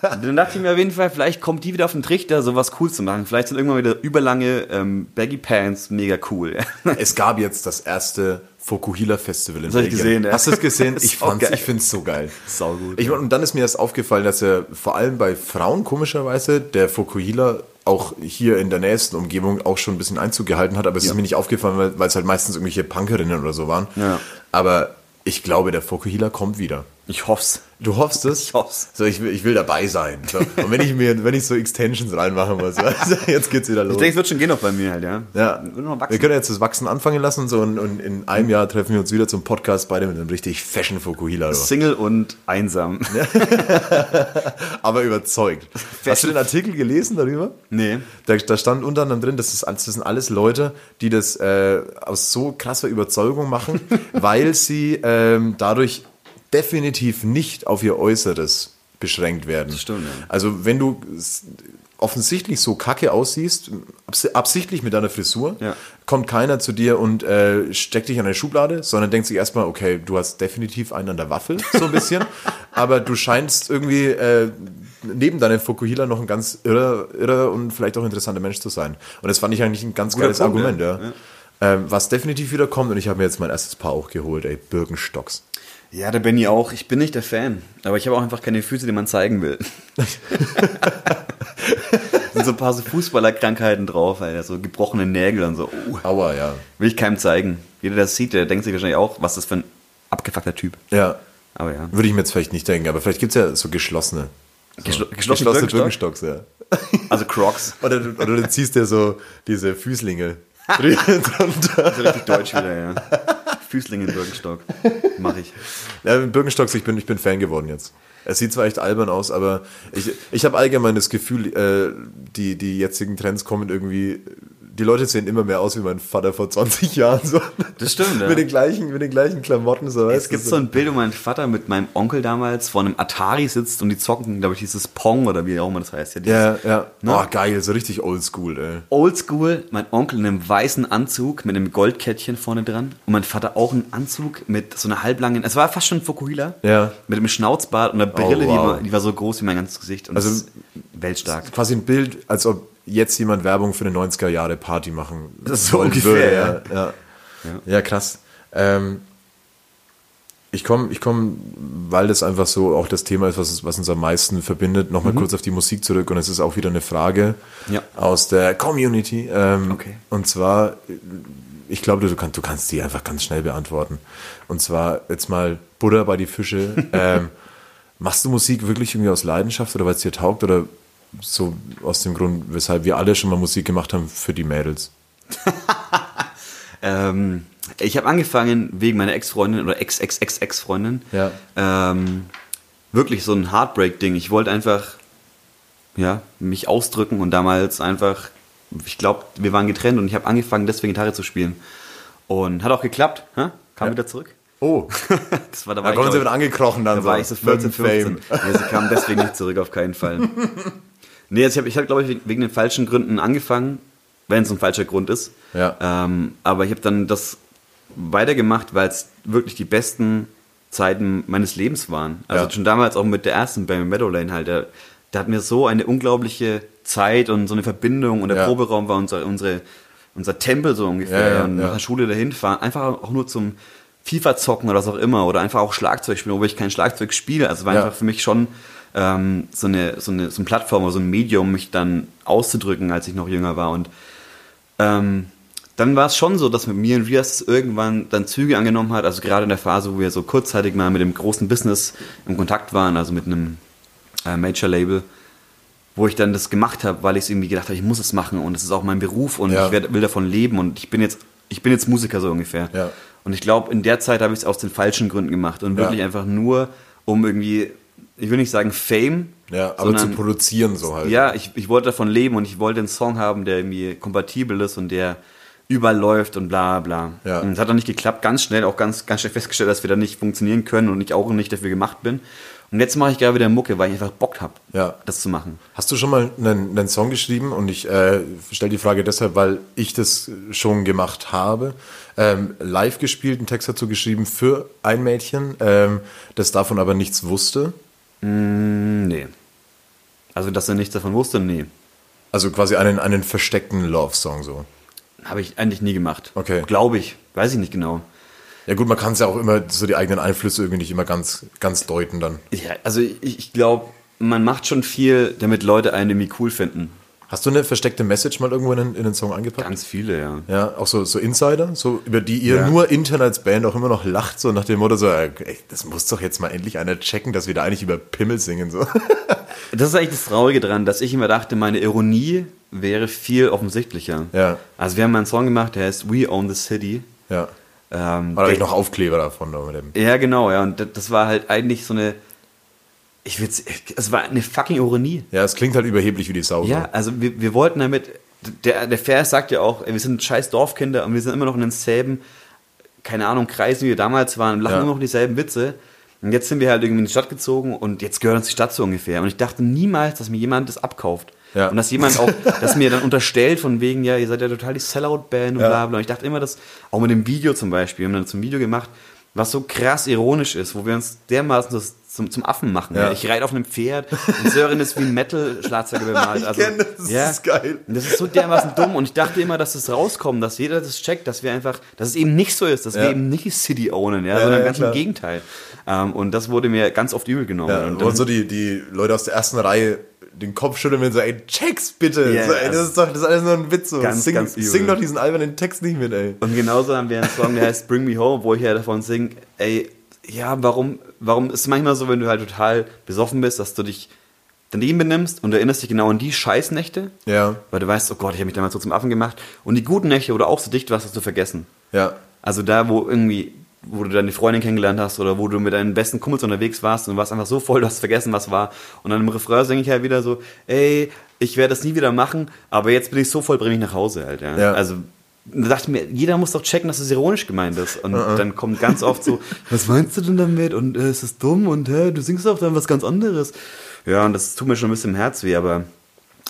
Dann dachte ich mir auf jeden Fall, vielleicht kommt die wieder auf den Trichter, sowas cool zu machen. Vielleicht sind irgendwann wieder überlange ähm, Baggy Pants mega cool. *laughs* Es gab jetzt das erste Fokuhila Festival in Das Belgien. gesehen, ja. Hast du es gesehen? *laughs* Ich fand's, geil. ich find's so geil. Sau gut, Ich, ja. Und dann ist mir das aufgefallen, dass er vor allem bei Frauen komischerweise der Fokuhila auch hier in der nächsten Umgebung auch schon ein bisschen Einzug gehalten hat, aber es ist mir nicht aufgefallen, weil, weil es halt meistens irgendwelche Punkerinnen oder so waren. Ja. Aber ich glaube, der Fokuhila kommt wieder. Ich hoff's. Du hoffst es? Ich hoff's. So, ich will, ich will dabei sein. So. Und wenn ich mir, wenn ich so Extensions reinmachen muss, du, *laughs* jetzt geht's wieder los. Ich denke, es wird schon gehen noch bei mir halt, ja. ja. Wir können jetzt das Wachsen anfangen lassen so, und, und in einem Jahr treffen wir uns wieder zum Podcast beide mit einem richtig fashion Fukuhila. Du. Single und einsam. *laughs* Aber überzeugt. Hast du den Artikel gelesen darüber? Nee. Da, da stand unter anderem drin, das, ist, das sind alles Leute, die das äh, aus so krasser Überzeugung machen, *laughs* weil sie ähm, dadurch definitiv nicht auf ihr Äußeres beschränkt werden. Stimmt, ja. Also wenn du offensichtlich so kacke aussiehst, abs absichtlich mit deiner Frisur, Ja. kommt keiner zu dir und äh, steckt dich in eine Schublade, sondern denkt sich erstmal, okay, du hast definitiv einen an der Waffel, so ein bisschen, *laughs* aber du scheinst irgendwie äh, neben deinem Fukuhila noch ein ganz irrer, irrer und vielleicht auch interessanter Mensch zu sein. Und das fand ich eigentlich ein ganz Guter geiles Punkt, Argument, ja. ja. Ähm, was definitiv wieder kommt, und ich habe mir jetzt mein erstes Paar auch geholt, ey, Birkenstocks. Ja, da bin ich auch. Ich bin nicht der Fan. Aber ich habe auch einfach keine Füße, die man zeigen will. *laughs* sind so ein paar so Fußballerkrankheiten drauf, Alter. So gebrochene Nägel und so. Uh, Aua, ja. will ich keinem zeigen. Jeder, der das sieht, der denkt sich wahrscheinlich auch, was ist das für ein abgefuckter Typ. Ja, Aber ja. würde ich mir jetzt vielleicht nicht denken, aber vielleicht gibt's ja so geschlossene. Geschlo geschlossene Geschlossene Birkenstock? Birkenstocks, ja. Also Crocs. *laughs* Oder, du- oder du ziehst dir so diese Füßlinge *laughs* ist richtig deutsch wieder, ja. Füßlinge in Birkenstock. *laughs* Mach ich. Ja, Birkenstocks, ich bin, ich bin Fan geworden jetzt. Es sieht zwar echt albern aus, aber ich, ich habe allgemein das Gefühl, äh, die, die jetzigen Trends kommen irgendwie. Die Leute sehen immer mehr aus wie mein Vater vor 20 Jahren. So. Das stimmt, ja. Mit den gleichen, mit den gleichen Klamotten. So, Es gibt so ein Bild, wo mein Vater mit meinem Onkel damals vor einem Atari sitzt und die zocken, glaube ich, dieses Pong oder wie auch immer das heißt. Ja, dieses Ja, ja. Ne? Oh, geil, so richtig oldschool, ey. Oldschool, mein Onkel in einem weißen Anzug mit einem Goldkettchen vorne dran und mein Vater auch einen Anzug mit so einer halblangen, es war fast schon Fukuhila, Ja. mit einem Schnauzbart und einer Brille, wow. die, war, die war so groß wie mein ganzes Gesicht und also, weltstark. Quasi ein Bild, als ob jetzt jemand Werbung für eine 90er Jahre Party machen Das ist so ungefähr, ja. Ja. ja. krass. Ähm, ich komme, ich komm, weil das einfach so auch das Thema ist, was, uns- was uns am meisten verbindet, nochmal kurz auf die Musik zurück und es ist auch wieder eine Frage Mhm. Ja. aus der Community. Ähm, Okay. Und zwar, ich glaube, du, kannst, du kannst die einfach ganz schnell beantworten. Und zwar jetzt mal Buddha bei die Fische. *laughs* ähm, machst du Musik wirklich irgendwie aus Leidenschaft oder weil es dir taugt oder so aus dem Grund, weshalb wir alle schon mal Musik gemacht haben für die Mädels? *laughs* Ähm, ich habe angefangen wegen meiner Ex-Freundin oder Ex-Ex-Ex-Ex-Freundin. Ja. Ähm, wirklich so ein Heartbreak-Ding. Ich wollte einfach ja, mich ausdrücken und damals einfach, ich glaube, wir waren getrennt und ich habe angefangen, deswegen Gitarre zu spielen. Und hat auch geklappt. Hä? Kam Ja. wieder zurück. Oh, *laughs* Das war, da da war, ich, kommen sie wieder angekrochen dann da war ich so 14, mit dem Fame. 15. Nee, sie kam deswegen nicht zurück, auf keinen Fall. *laughs* Nee, also ich habe, ich hab, glaube ich, wegen den falschen Gründen angefangen, wenn es ein falscher Grund ist. Ja. Ähm, aber ich habe dann das weitergemacht, weil es wirklich die besten Zeiten meines Lebens waren. Also Ja. schon damals auch mit der ersten Band Meadowlane halt. Da, da hatten wir so eine unglaubliche Zeit und so eine Verbindung und der Ja. Proberaum war unser, unsere, unser Tempel so ungefähr. Ja, und nach der Schule dahin fahren, einfach auch nur zum FIFA zocken oder was auch immer oder einfach auch Schlagzeug spielen, obwohl ich kein Schlagzeug spiele. Also war einfach für mich schon ähm, so, eine, so, eine, so eine Plattform oder so ein Medium, mich dann auszudrücken, als ich noch jünger war. Und ähm, dann war es schon so, dass mit mir und Rias irgendwann dann Züge angenommen hat, also gerade in der Phase, wo wir so kurzzeitig mal mit dem großen Business im Kontakt waren, also mit einem äh, Major-Label, wo ich dann das gemacht habe, weil ich es irgendwie gedacht habe, ich muss es machen und es ist auch mein Beruf und Ja. ich werd, will davon leben und ich bin jetzt, ich bin jetzt Musiker so ungefähr. Ja. Und ich glaube, in der Zeit habe ich es aus den falschen Gründen gemacht und Ja. wirklich einfach nur, um irgendwie, ich will nicht sagen Fame, Ja, aber sondern zu produzieren so halt. ja, ich, ich wollte davon leben und ich wollte einen Song haben, der irgendwie kompatibel ist und der überall läuft und bla bla. Ja. Und es hat dann nicht geklappt, ganz schnell, auch ganz, ganz schnell festgestellt, dass wir da nicht funktionieren können und ich auch nicht dafür gemacht bin. Und jetzt mache ich gerade wieder Mucke, weil ich einfach Bock habe, Ja. das zu machen. Hast du schon mal einen, einen Song geschrieben? Und ich äh, stelle die Frage deshalb, weil ich das schon gemacht habe. Ähm, live gespielt, einen Text dazu geschrieben für ein Mädchen, ähm, das davon aber nichts wusste. Mm, Nee. Also, dass er nichts davon wusste, nee. Also quasi einen, einen versteckten Love-Song so. Habe ich eigentlich nie gemacht. Okay. Glaube ich. Weiß ich nicht genau. Ja gut, man kann es ja auch immer, so die eigenen Einflüsse irgendwie nicht immer ganz, ganz deuten dann. Ja, also ich, ich glaube, man macht schon viel, damit Leute einen irgendwie cool finden. Hast du eine versteckte Message mal irgendwo in den, in den Song angepackt? Ganz viele, ja. Ja, auch so, so Insider, so über die ihr Ja. nur intern als Band auch immer noch lacht, so nach dem Motto, so, ey, das muss doch jetzt mal endlich einer checken, dass wir da eigentlich über Pimmel singen. So. *laughs* Das ist eigentlich das Traurige dran, dass ich immer dachte, meine Ironie wäre viel offensichtlicher. Ja. Also wir haben mal einen Song gemacht, der heißt We Own the City. Ja. Ähm, War da ich noch Aufkleber davon. Da mit dem. Ja, genau, ja. Und das war halt eigentlich so eine. Ich will es war eine fucking Ironie. Ja, es klingt halt überheblich wie die Sau. Ja, also wir, wir wollten damit. Der, der Vers sagt ja auch, ey, wir sind scheiß Dorfkinder und wir sind immer noch in denselben, keine Ahnung, Kreisen, wie wir damals waren, und lachen Ja. immer noch dieselben Witze. Und jetzt sind wir halt irgendwie in die Stadt gezogen und jetzt gehört uns die Stadt so ungefähr. Und ich dachte niemals, dass mir jemand das abkauft. Ja. Und dass jemand auch, *laughs* dass mir dann unterstellt von wegen, ja, ihr seid ja total die Sellout-Band und Ja. bla bla. Und ich dachte immer, dass, auch mit dem Video zum Beispiel, wir haben dann zum Video gemacht, was so krass ironisch ist, wo wir uns dermaßen das zum, zum Affen machen. Ja. Ja. Ich reite auf einem Pferd und Sören ist wie ein Metal-Schlagzeuger bemalt. Also, kenn das, das ist geil. Und das ist so dermaßen dumm und ich dachte immer, dass das rauskommt, dass jeder das checkt, dass wir einfach, dass es eben nicht so ist, dass Ja. wir eben nicht City ownen, ja, Ja, sondern ja, ganz im Gegenteil. Ähm, und das wurde mir ganz oft übel genommen. Ja, und und so die, die Leute aus der ersten Reihe den Kopf schütteln und so, ey, check's bitte. Ja, so, ey, das ist doch, das ist alles nur ein Witz. So. Ganz, sing, ganz sing doch diesen albernen Text nicht mit, ey. Und genauso haben wir einen Song, der heißt Bring Me Home, wo ich ja davon singe, ey, ja, warum, warum ist es manchmal so, wenn du halt total besoffen bist, dass du dich daneben benimmst und du erinnerst dich genau an die Scheißnächte, Ja, weil du weißt, oh Gott, ich habe mich damals so zum Affen gemacht. Und die guten Nächte, wo du auch so dicht warst, hast du vergessen. ja. Also da, wo irgendwie, wo du deine Freundin kennengelernt hast oder wo du mit deinen besten Kumpels unterwegs warst und warst einfach so voll, du hast vergessen, was war. Und dann im Refrain singe ich halt wieder so, ey, ich werde das nie wieder machen, aber jetzt bin ich so voll, bring mich nach Hause halt. Ja. Ja. Also da dachte ich mir, jeder muss doch checken, dass es ironisch gemeint ist. Und dann kommt ganz oft so, *laughs* was meinst du denn damit? Und äh, ist das dumm? Und hä, du singst doch dann was ganz anderes. Ja, und das tut mir schon ein bisschen im Herz weh, aber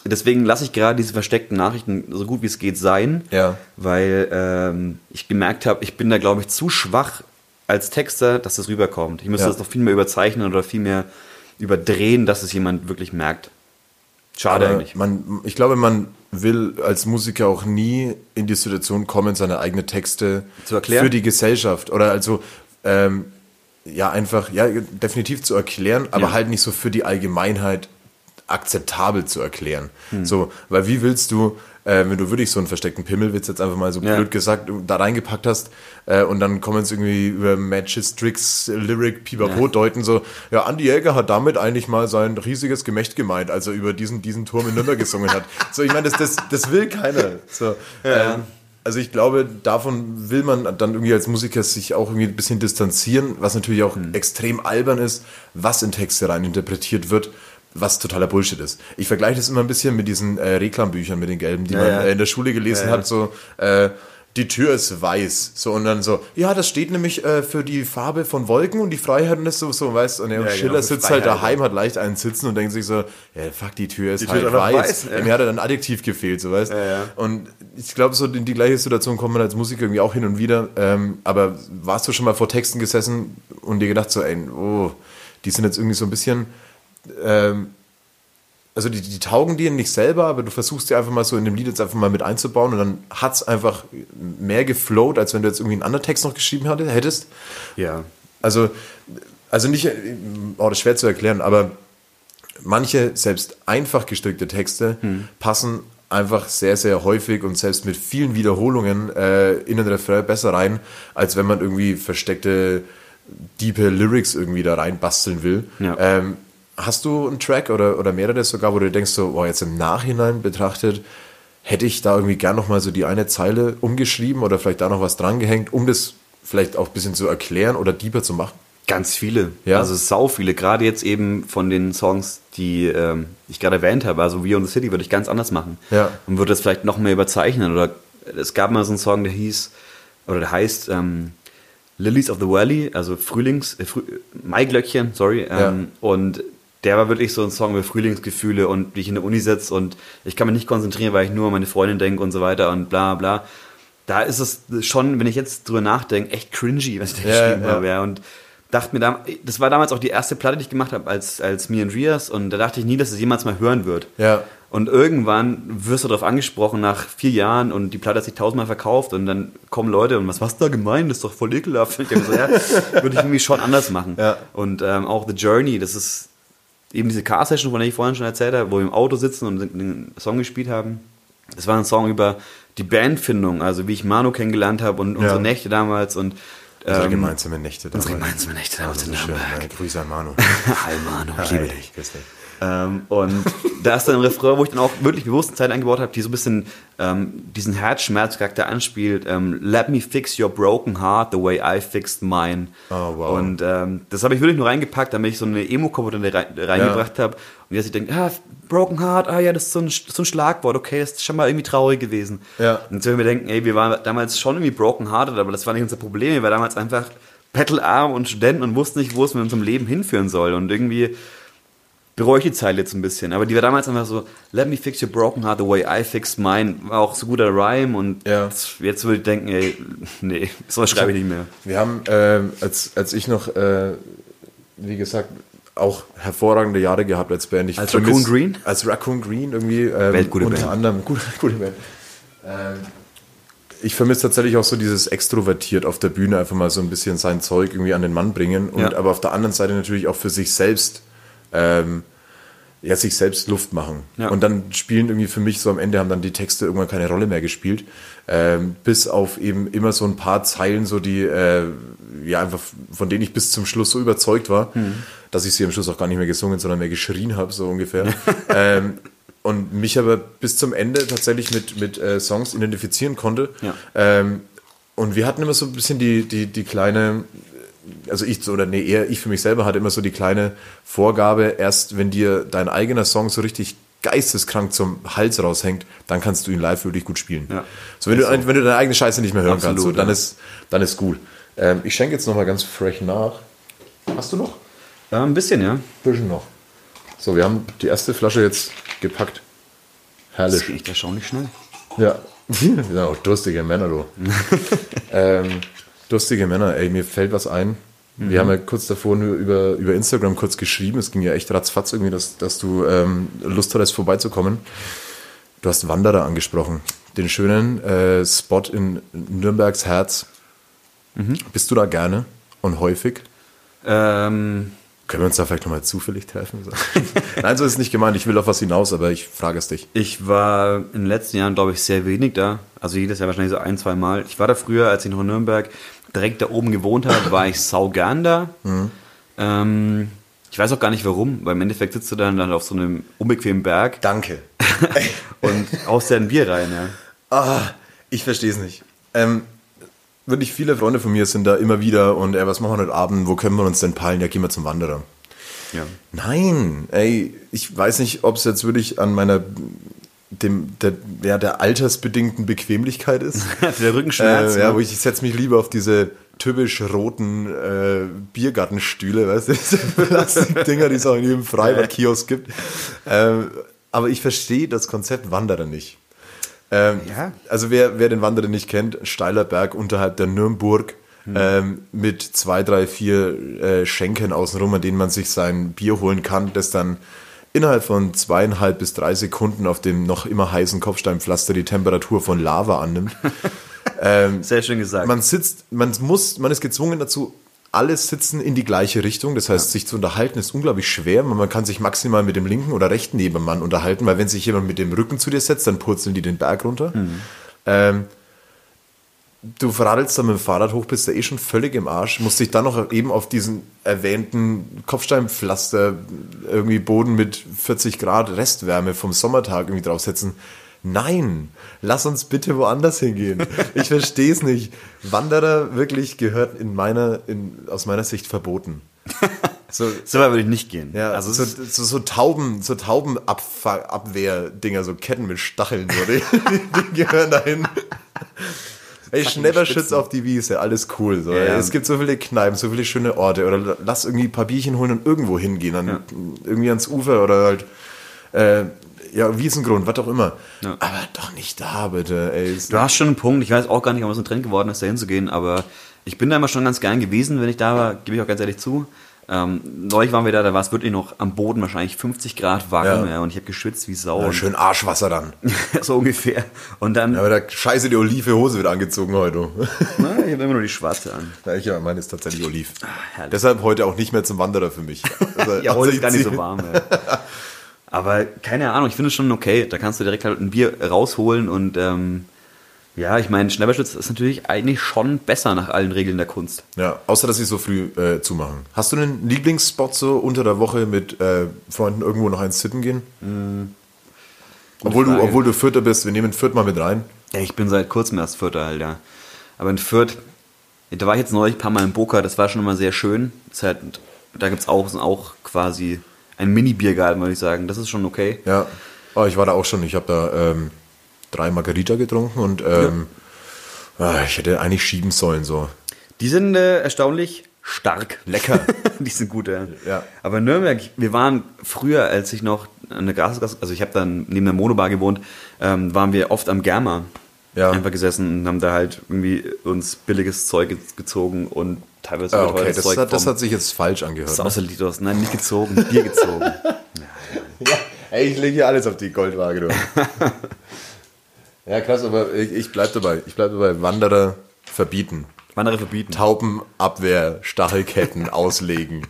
deswegen lasse ich gerade diese versteckten Nachrichten so gut wie es geht sein Ja. weil ähm, ich gemerkt habe, ich bin da, glaube ich, zu schwach als Texter, dass das rüberkommt. Ich müsste Ja. das noch viel mehr überzeichnen oder viel mehr überdrehen, dass es jemand wirklich merkt. Schade Aber eigentlich. Man, ich glaube, man will als Musiker auch nie in die Situation kommen, seine eigenen Texte Zu erklären? für die Gesellschaft oder also ähm, ja einfach ja definitiv zu erklären, aber Ja. halt nicht so für die Allgemeinheit akzeptabel zu erklären. Hm. So, weil wie willst du, äh, wenn du wirklich so einen versteckten Pimmelwitz jetzt einfach mal so Ja. blöd gesagt da reingepackt hast äh, und dann kommen es irgendwie über Matches, Tricks, Lyric, Pipapo Ja. deuten so, ja, Andi Jäger hat damit eigentlich mal sein riesiges Gemächt gemeint, als er über diesen, diesen Turm in Nürnberg gesungen hat. *laughs* So, ich meine, das, das, das will keiner. So, ähm, also ich glaube, davon will man dann irgendwie als Musiker sich auch irgendwie ein bisschen distanzieren, was natürlich auch extrem albern ist, was in Texte rein interpretiert wird, was totaler Bullshit ist. Ich vergleiche das immer ein bisschen mit diesen äh, Reklambüchern, mit den gelben, die Ja, man ja. äh, in der Schule gelesen Ja, hat, so äh, die Tür ist weiß. So, und dann so, ja, das steht nämlich äh, für die Farbe von Wolken und die Freiheit und das so, so weißt und, ja, und Schiller genau, sitzt halt daheim, hat leicht einen Sitzen und denkt sich so, ja, fuck, die Tür ist Die Tür halt einfach weiß. weiß, ja. Mir hat halt ein Adjektiv gefehlt, so weißt Ja, ja. Und ich glaube, so in die gleiche Situation kommt man als Musiker irgendwie auch hin und wieder. Ähm, aber warst du schon mal vor Texten gesessen und dir gedacht so, ey, oh, die sind jetzt irgendwie so ein bisschen, ähm, also die, die taugen dir nicht selber, aber du versuchst die einfach mal so in dem Lied jetzt einfach mal mit einzubauen und dann hat's einfach mehr geflowt, als wenn du jetzt irgendwie einen anderen Text noch geschrieben hättest. Ja. Also, also nicht, oh, das ist schwer zu erklären, aber manche selbst einfach gestrickte Texte passen einfach sehr, sehr häufig und selbst mit vielen Wiederholungen äh, in den Refrain besser rein, als wenn man irgendwie versteckte, diepe Lyrics irgendwie da reinbasteln will. Ja. Ähm, hast du einen Track oder, oder mehrere sogar, wo du denkst so, boah, jetzt im Nachhinein betrachtet, hätte ich da irgendwie gern nochmal so die eine Zeile umgeschrieben oder vielleicht da noch was drangehängt, um das vielleicht auch ein bisschen zu erklären oder deeper zu machen? Ganz viele. Ja. Also sau viele. Gerade jetzt eben von den Songs, die ähm, ich gerade erwähnt habe. Also We on the City würde ich ganz anders machen. Ja. Und würde das vielleicht noch mehr überzeichnen. Oder es gab mal so einen Song, der hieß, oder der heißt ähm, Lilies of the Valley, also Frühlings, äh, Früh, Maiglöckchen, sorry. Ähm, Und der war wirklich so ein Song über Frühlingsgefühle und wie ich in der Uni sitze und ich kann mich nicht konzentrieren, weil ich nur an meine Freundin denke und so weiter und bla bla. Da ist es schon, wenn ich jetzt drüber nachdenke, echt cringy, was ich da Ja, geschrieben ja. habe. Ja. Und dachte mir, da, das war damals auch die erste Platte, die ich gemacht habe als, als Me and Rias und da dachte ich nie, dass es jemals mal hören wird. Ja. Und irgendwann wirst du darauf angesprochen nach vier Jahren und die Platte hat sich tausendmal verkauft und dann kommen Leute und was was da gemeint, das ist doch voll ekelhaft. Ich so, ja, *laughs* würde ich irgendwie schon anders machen. Ja. Und ähm, auch The Journey, das ist eben diese Car-Session, von der ich vorhin schon erzählt habe, wo wir im Auto sitzen und den Song gespielt haben. Das war ein Song über die Bandfindung, also wie ich Manu kennengelernt habe und unsere Nächte damals und Unsere ähm, gemeinsame Nächte. unsere damals. gemeinsame Nächte damals in schön, Nürnberg. ja, Grüße an Manu. *laughs* Hi Manu, ich liebe dich. grüß dich. Ähm, und da ist dann ein Refrain, wo ich dann auch wirklich bewusst eine Zeit eingebaut habe, die so ein bisschen ähm, diesen Herzschmerzcharakter anspielt. Ähm, Let me fix your broken heart the way I fixed mine. Oh, wow. Und ähm, das habe ich wirklich nur reingepackt, damit ich so eine Emo-Komponente rein, reingebracht habe. Und jetzt ich denke, ah, broken heart, ah ja, das ist so ein, so ein Schlagwort, okay, das ist schon mal irgendwie traurig gewesen. Ja. Und so wir denken, ey, wir waren damals schon irgendwie broken hearted, aber das war nicht unser Problem. Wir waren damals einfach bettelarm und Studenten und wussten nicht, wo es mit unserem Leben hinführen soll. Und irgendwie bereue ich die Zeile jetzt ein bisschen. Aber die war damals einfach so, let me fix your broken heart the way I fixed mine. War auch so guter Rhyme und Ja. jetzt, jetzt würde ich denken, ey, *laughs* nee, sowas schreibe ich nicht mehr. Wir haben, ähm, als, als ich noch, äh, wie gesagt, auch hervorragende Jahre gehabt als Band. Ich Als vermiss- Raccoon Green? Als Raccoon Green irgendwie. Ähm, Weltgute unter Band. anderem. Gute, gute Band. Ähm, ich vermisse tatsächlich auch so dieses extrovertiert auf der Bühne einfach mal so ein bisschen sein Zeug irgendwie an den Mann bringen und Ja. aber auf der anderen Seite natürlich auch für sich selbst ähm, ja, sich selbst Luft machen. Ja. Und dann spielen irgendwie für mich so am Ende haben dann die Texte irgendwann keine Rolle mehr gespielt. Ähm, bis auf eben immer so ein paar Zeilen, so die, äh, ja, einfach von denen ich bis zum Schluss so überzeugt war, Mhm. dass ich sie am Schluss auch gar nicht mehr gesungen, sondern mehr geschrien habe, so ungefähr. *laughs* ähm, und mich aber bis zum Ende tatsächlich mit, mit äh, Songs identifizieren konnte. Ja. Ähm, und wir hatten immer so ein bisschen die, die, die kleine, also ich, oder nee, eher ich für mich selber hatte immer so die kleine Vorgabe, erst wenn dir dein eigener Song so richtig geisteskrank zum Hals raushängt, dann kannst du ihn live wirklich gut spielen. Ja. So, wenn, du, wenn du deine eigene Scheiße nicht mehr hören Absolut, kannst, so, dann, ja. ist, dann ist gut. Ähm, ich schenke jetzt nochmal ganz fresh nach. Hast du noch? Ja, ein bisschen, ja. Bisschen noch. So, wir haben die erste Flasche jetzt gepackt. Das Herrlich. geht echt erstaunlich schnell. Ja. *laughs* Wir sind auch durstige Männer, du. *laughs* ähm, durstige Männer, ey, mir fällt was ein. Wir haben ja kurz davor nur über, über Instagram kurz geschrieben. Es ging ja echt ratzfatz irgendwie, dass, dass du ähm, Lust hattest, vorbeizukommen. Du hast Wanderer angesprochen. Den schönen äh, Spot in Nürnbergs Herz. Bist du da gerne und häufig? Ähm, Können wir uns da vielleicht nochmal zufällig treffen? *laughs* Nein, so ist es nicht gemeint. Ich will auf was hinaus, aber ich frage es dich. Ich war in den letzten Jahren, glaube ich, sehr wenig da. Also jedes Jahr wahrscheinlich so ein, zwei Mal. Ich war da früher, als ich noch in Nürnberg direkt da oben gewohnt habe, war ich sau gern da. Ähm, ich weiß auch gar nicht warum, weil im Endeffekt sitzt du dann, dann auf so einem unbequemen Berg Danke. *laughs* und haust dir ein Bier rein. Ja. Ah, ich verstehe es nicht. Ähm, wirklich viele Freunde von mir sind da immer wieder und ey, was machen wir heute Abend? Wo können wir uns denn peilen? Ja, gehen wir zum Wanderer. Ja. Nein, ey, ich weiß nicht, ob es jetzt wirklich an meiner dem der, ja, der altersbedingten Bequemlichkeit ist. *laughs* Der Rückenschmerz. Äh, ja, ne? wo ich, ich setze mich lieber auf diese typisch roten äh, Biergartenstühle, weißt du, *laughs* diese Plastikdinger, die es auch in jedem Freibad-Kiosk gibt. Ähm, aber ich verstehe das Konzept Wanderer nicht. Ähm, Ja. Also wer, wer den Wanderer nicht kennt, steiler Berg unterhalb der Nürnberg ähm, mit zwei, drei, vier äh, Schenken außenrum, an denen man sich sein Bier holen kann, das dann innerhalb von zweieinhalb bis drei Sekunden auf dem noch immer heißen Kopfsteinpflaster die Temperatur von Lava annimmt. *laughs* Sehr schön gesagt. Man sitzt, man muss, man ist gezwungen dazu, alles sitzen in die gleiche Richtung. Das heißt, sich zu unterhalten ist unglaublich schwer. Man kann sich maximal mit dem linken oder rechten Nebenmann unterhalten, weil wenn sich jemand mit dem Rücken zu dir setzt, dann purzeln die den Berg runter. Ähm, du verradelst dann mit dem Fahrrad hoch, bist da eh schon völlig im Arsch, musst dich dann noch eben auf diesen erwähnten Kopfsteinpflaster irgendwie Boden mit 40 Grad Restwärme vom Sommertag irgendwie draufsetzen. Nein, lass uns bitte woanders hingehen. Ich verstehe es nicht. Wanderer wirklich gehört in meiner, in, aus meiner Sicht verboten. *laughs* So, so weit würde ich nicht gehen. ja, also so, so, so Tauben, so Taubenabwehr-Dinger, so Ketten mit Stacheln, so, die, die gehören dahin. Ey, Schnepperschütz Spitzen. auf die Wiese, alles cool. So. Ja, ja. Es gibt so viele Kneipen, so viele schöne Orte. Oder lass irgendwie ein paar Bierchen holen und irgendwo hingehen. Dann Irgendwie ans Ufer oder halt, äh, ja, Wiesengrund, was auch immer. Ja. Aber doch nicht da, bitte. Ey, Du hast schon einen Punkt. Ich weiß auch gar nicht, ob es ein Trend geworden ist, da hinzugehen, aber ich bin da immer schon ganz gern gewesen, wenn ich da war, gebe ich auch ganz ehrlich zu. Ähm, neulich waren wir da, da war es wirklich noch am Boden wahrscheinlich 50 Grad warm Ja. ja. und ich habe geschwitzt wie Sau. Ja, schön Arschwasser dann. *laughs* so ungefähr. Und dann, Ja, aber da scheiße die Olive Hose wieder angezogen heute. *laughs* na, ich habe immer nur die schwarze an. Ja, ich ja, meine ist tatsächlich Oliv. herrlich. Deshalb heute auch nicht mehr zum Wanderer für mich. Also, *laughs* Ja, heute ist gar nicht so warm. Ja. Aber keine Ahnung, ich finde es schon okay. Da kannst du direkt halt ein Bier rausholen und ähm, ja, ich meine, Schnellbeerschütz ist natürlich eigentlich schon besser nach allen Regeln der Kunst. Ja, außer dass sie so früh äh, zumachen. Hast du einen Lieblingsspot so unter der Woche mit äh, Freunden irgendwo noch eins sitten gehen? obwohl, du, obwohl du Vierter bist, wir nehmen Viert mal mit rein. Ja, ich bin seit kurzem erst Vierter halt, ja. Aber in Fürth, da war ich jetzt neulich ein paar Mal im Boca, das war schon immer sehr schön. Halt, da gibt es auch, auch quasi ein Mini-Biergarten, würde ich sagen. Das ist schon okay. Ja, oh, ich war da auch schon. Ich habe da ähm, drei Margarita getrunken und ähm, ah, ich hätte eigentlich schieben sollen so. Die sind äh, erstaunlich stark. Lecker. *laughs* die sind gut, ja. Ja. Aber Nürnberg, wir waren früher, als ich noch an der Grasgasse, also ich habe dann neben der Monobar gewohnt, ähm, waren wir oft am Germa Ja. einfach gesessen und haben da halt irgendwie uns billiges Zeug ge- gezogen und teilweise Ah, okay, das, Zeug hat, das hat sich jetzt falsch angehört. Ist Ne? Nein, nicht gezogen, Bier gezogen. *laughs* Ja, ey, ich lege hier alles auf die Goldwaage. Du. *laughs* ja, krass, aber ich, ich bleib dabei. Ich bleib dabei. Wanderer verbieten. Wanderer verbieten. Taubenabwehr, Stachelketten *laughs* auslegen.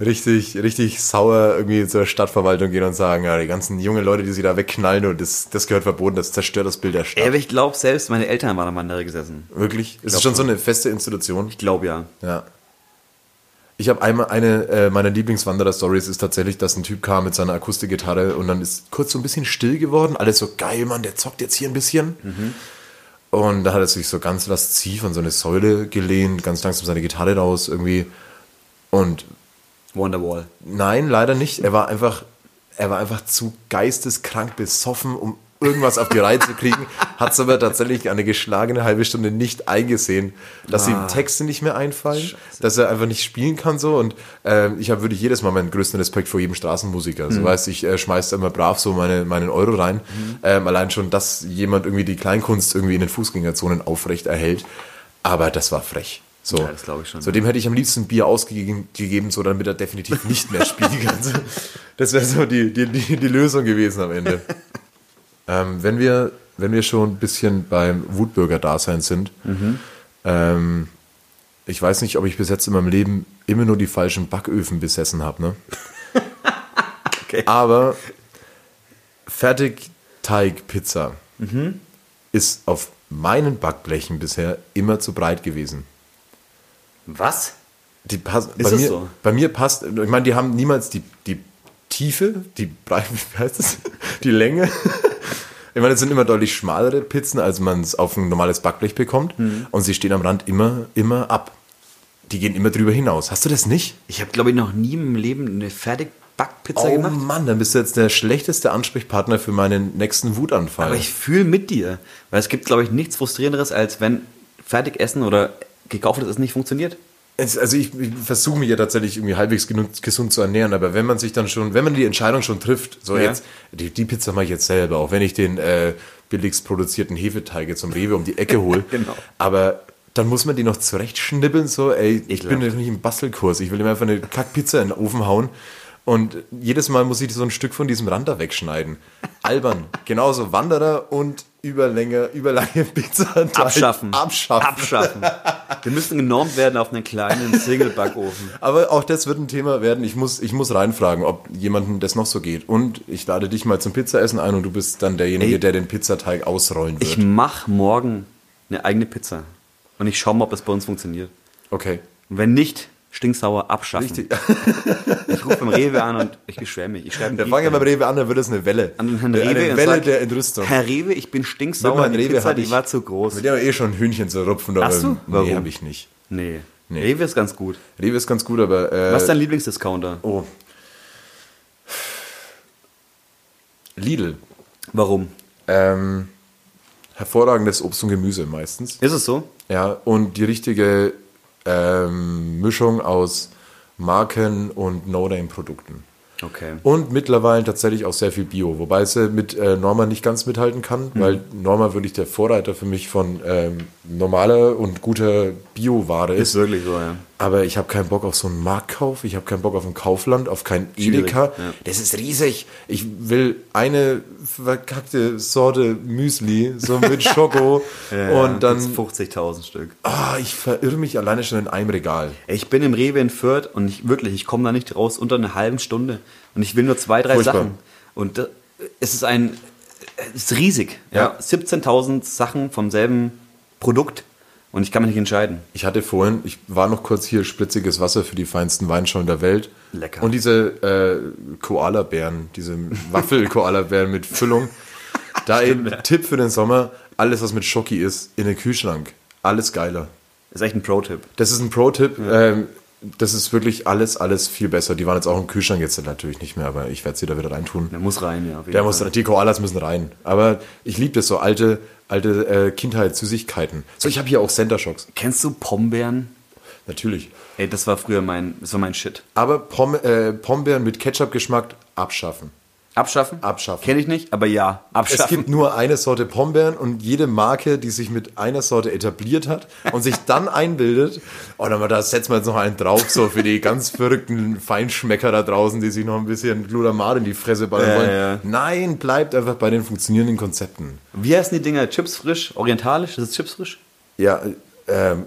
Richtig, richtig sauer irgendwie zur Stadtverwaltung gehen und sagen, ja, die ganzen jungen Leute, die sie da wegknallen und das, das gehört verboten, das zerstört das Bild der Stadt. Ja, aber ich glaube, selbst meine Eltern waren am Wanderer gesessen. Wirklich? Ist es schon so eine feste Institution? Ich glaube ja. Ja. Ich habe einmal eine äh, meiner Lieblingswanderer-Stories ist tatsächlich, dass ein Typ kam mit seiner Akustikgitarre und dann ist kurz so ein bisschen still geworden. Alles so geil, Mann, der zockt jetzt hier ein bisschen. Und da hat er sich so ganz lasziv an so eine Säule gelehnt, ganz langsam seine Gitarre raus irgendwie. Und Wonderwall. nein, leider nicht. Er war einfach, er war einfach zu geisteskrank besoffen, um irgendwas auf die Reihe zu kriegen. Hat es aber tatsächlich eine geschlagene halbe Stunde nicht eingesehen, dass ihm Texte nicht mehr einfallen, dass er einfach nicht spielen kann so. Und ähm, ich habe wirklich jedes Mal meinen größten Respekt vor jedem Straßenmusiker. So weißt, ich äh, schmeiß da immer brav so meine, meinen Euro rein. Ähm, allein schon, dass jemand irgendwie die Kleinkunst irgendwie in den Fußgängerzonen aufrecht erhält. Aber das war frech. So. Ja, das glaub ich schon. So, dem hätte ich am liebsten Bier ausgegeben, gegeben, so damit er definitiv nicht mehr spielen kann. *laughs* Das wäre so die, die, die, die Lösung gewesen am Ende. *laughs* ähm, wenn, wir, wenn wir schon ein bisschen beim Wutbürger-Dasein sind, ähm, ich weiß nicht, ob ich bis jetzt in meinem Leben immer nur die falschen Backöfen besessen habe, ne? *laughs* Okay. Aber Fertigteig-Pizza ist auf meinen Backblechen bisher immer zu breit gewesen. Was? Die pass, Ist bei, mir, so? bei mir passt, ich meine, die haben niemals die, die Tiefe, die Breite, *laughs* wie heißt das? Die Länge. Ich meine, es sind immer deutlich schmalere Pizzen, als man es auf ein normales Backblech bekommt. Mhm. Und sie stehen am Rand immer, immer ab. Die gehen immer drüber hinaus. Hast du das nicht? Ich habe, glaube ich, noch nie im Leben eine Fertigbackpizza oh gemacht. Mann, dann bist du jetzt der schlechteste Ansprechpartner für meinen nächsten Wutanfall. Aber ich fühle mit dir. Weil es gibt, glaube ich, nichts Frustrierenderes, als wenn Fertigessen oder gekauftes Essen nicht funktioniert. Es- Also ich, ich versuche mich ja tatsächlich irgendwie halbwegs gesund zu ernähren, aber wenn man sich dann schon, wenn man die Entscheidung schon trifft, so Ja. jetzt, die, die Pizza mache ich jetzt selber, auch wenn ich den äh, billigst produzierten Hefeteig jetzt zum Rewe um die Ecke hole. *laughs* Genau. Aber dann muss man die noch zurechtschnibbeln, so, ey, ich bin Ekelhaft. jetzt nicht im Bastelkurs, ich will ihm einfach eine Kackpizza in den Ofen hauen. Und jedes Mal muss ich so ein Stück von diesem Rand da wegschneiden. Albern. Genauso Wanderer und Überlänge, überlange Pizza. Abschaffen. Abschaffen. Abschaffen. Wir müssen genormt werden auf einen kleinen Single-Backofen. *laughs* Aber auch das wird ein Thema werden. Ich muss, ich muss reinfragen, ob jemandem das noch so geht. Und ich lade dich mal zum Pizzaessen ein und du bist dann derjenige, Ey. der den Pizzateig ausrollen wird. Ich mache morgen eine eigene Pizza. Und ich schaue mal, ob das bei uns funktioniert. okay. Und wenn nicht, stinksauer abschaffen. Richtig. Ich rufe beim Rewe an und ich beschwere mich. Ich schreibe Der fangen ja beim Rewe an, dann wird es eine Welle. an den Herrn Der- Rewe eine Welle sag, der Entrüstung. Herr Rewe, ich bin stinksauer. Die Rewe Pizza, die ich- war zu groß. Mit dem eh schon Hühnchen zu rupfen. Hast du? Nee, Warum? habe ich nicht. Nee. Nee. Rewe ist ganz gut. Rewe ist ganz gut, aber... Äh, Was ist dein Lieblingsdiscounter? Oh. Lidl. Warum? Ähm, hervorragendes Obst und Gemüse meistens. Ist es so? Ja, und die richtige ähm, Mischung aus Marken und No-Name-Produkten. Okay. Und mittlerweile tatsächlich auch sehr viel Bio, wobei sie mit äh, Norma nicht ganz mithalten kann, Mhm. weil Norma wirklich der Vorreiter für mich von ähm, normaler und guter Bio-Ware ist. Ist wirklich so, ja. Aber ich habe keinen Bock auf so einen Marktkauf, ich habe keinen Bock auf ein Kaufland, auf kein Schwierig, Edeka. ja. Das ist riesig. Ich will eine verkackte Sorte Müsli, so mit *laughs* Schoko. und dann, 50.000 Stück. ah, ich verirre mich alleine schon in einem Regal. Ich bin im Rewe in Fürth und ich wirklich, ich komme da nicht raus unter einer halben Stunde. Und ich will nur zwei, drei Furchtbar. Sachen. Und es ist ein, es ist riesig. Ja. Ja. 17.000 Sachen vom selben Produkt. Und ich kann mich nicht entscheiden. Ich hatte vorhin, ich war noch kurz hier, spritziges Wasser für die feinsten Weinschollen der Welt. Lecker. Und diese äh, Koala-Bären, diese Waffel-Koala-Bären mit Füllung. *laughs* Da ein Tipp für den Sommer, alles was mit Schoki ist, in den Kühlschrank. Alles geiler. Das ist echt ein Pro-Tipp. Das ist ein Pro-Tipp. Ähm, das ist wirklich alles, alles viel besser. Die waren jetzt auch im Kühlschrank, jetzt natürlich nicht mehr, aber ich werde sie da wieder reintun. Der muss rein, ja. Der muss, die Koalas müssen rein. Aber ich liebe das so, alte, alte äh, Kindheitssüßigkeiten. So, ich habe hier auch Center Shocks. Kennst du Pombeeren? Natürlich. Ey, das war früher mein, das war mein Shit. Aber Pom äh, Pombeeren mit Ketchup-Geschmack abschaffen. Abschaffen? Abschaffen. Kenne ich nicht, aber ja, abschaffen. Es gibt nur eine Sorte Pombeeren und jede Marke, die sich mit einer Sorte etabliert hat und sich dann einbildet, oh, dann, da setzen wir jetzt noch einen drauf, so für die ganz verrückten Feinschmecker da draußen, die sich noch ein bisschen Glutamat in die Fresse ballern Ja, wollen. ja. Nein, bleibt einfach bei den funktionierenden Konzepten. Wie heißen die Dinger? Chips frisch? Orientalisch? Ist Chips frisch? Ja, ähm,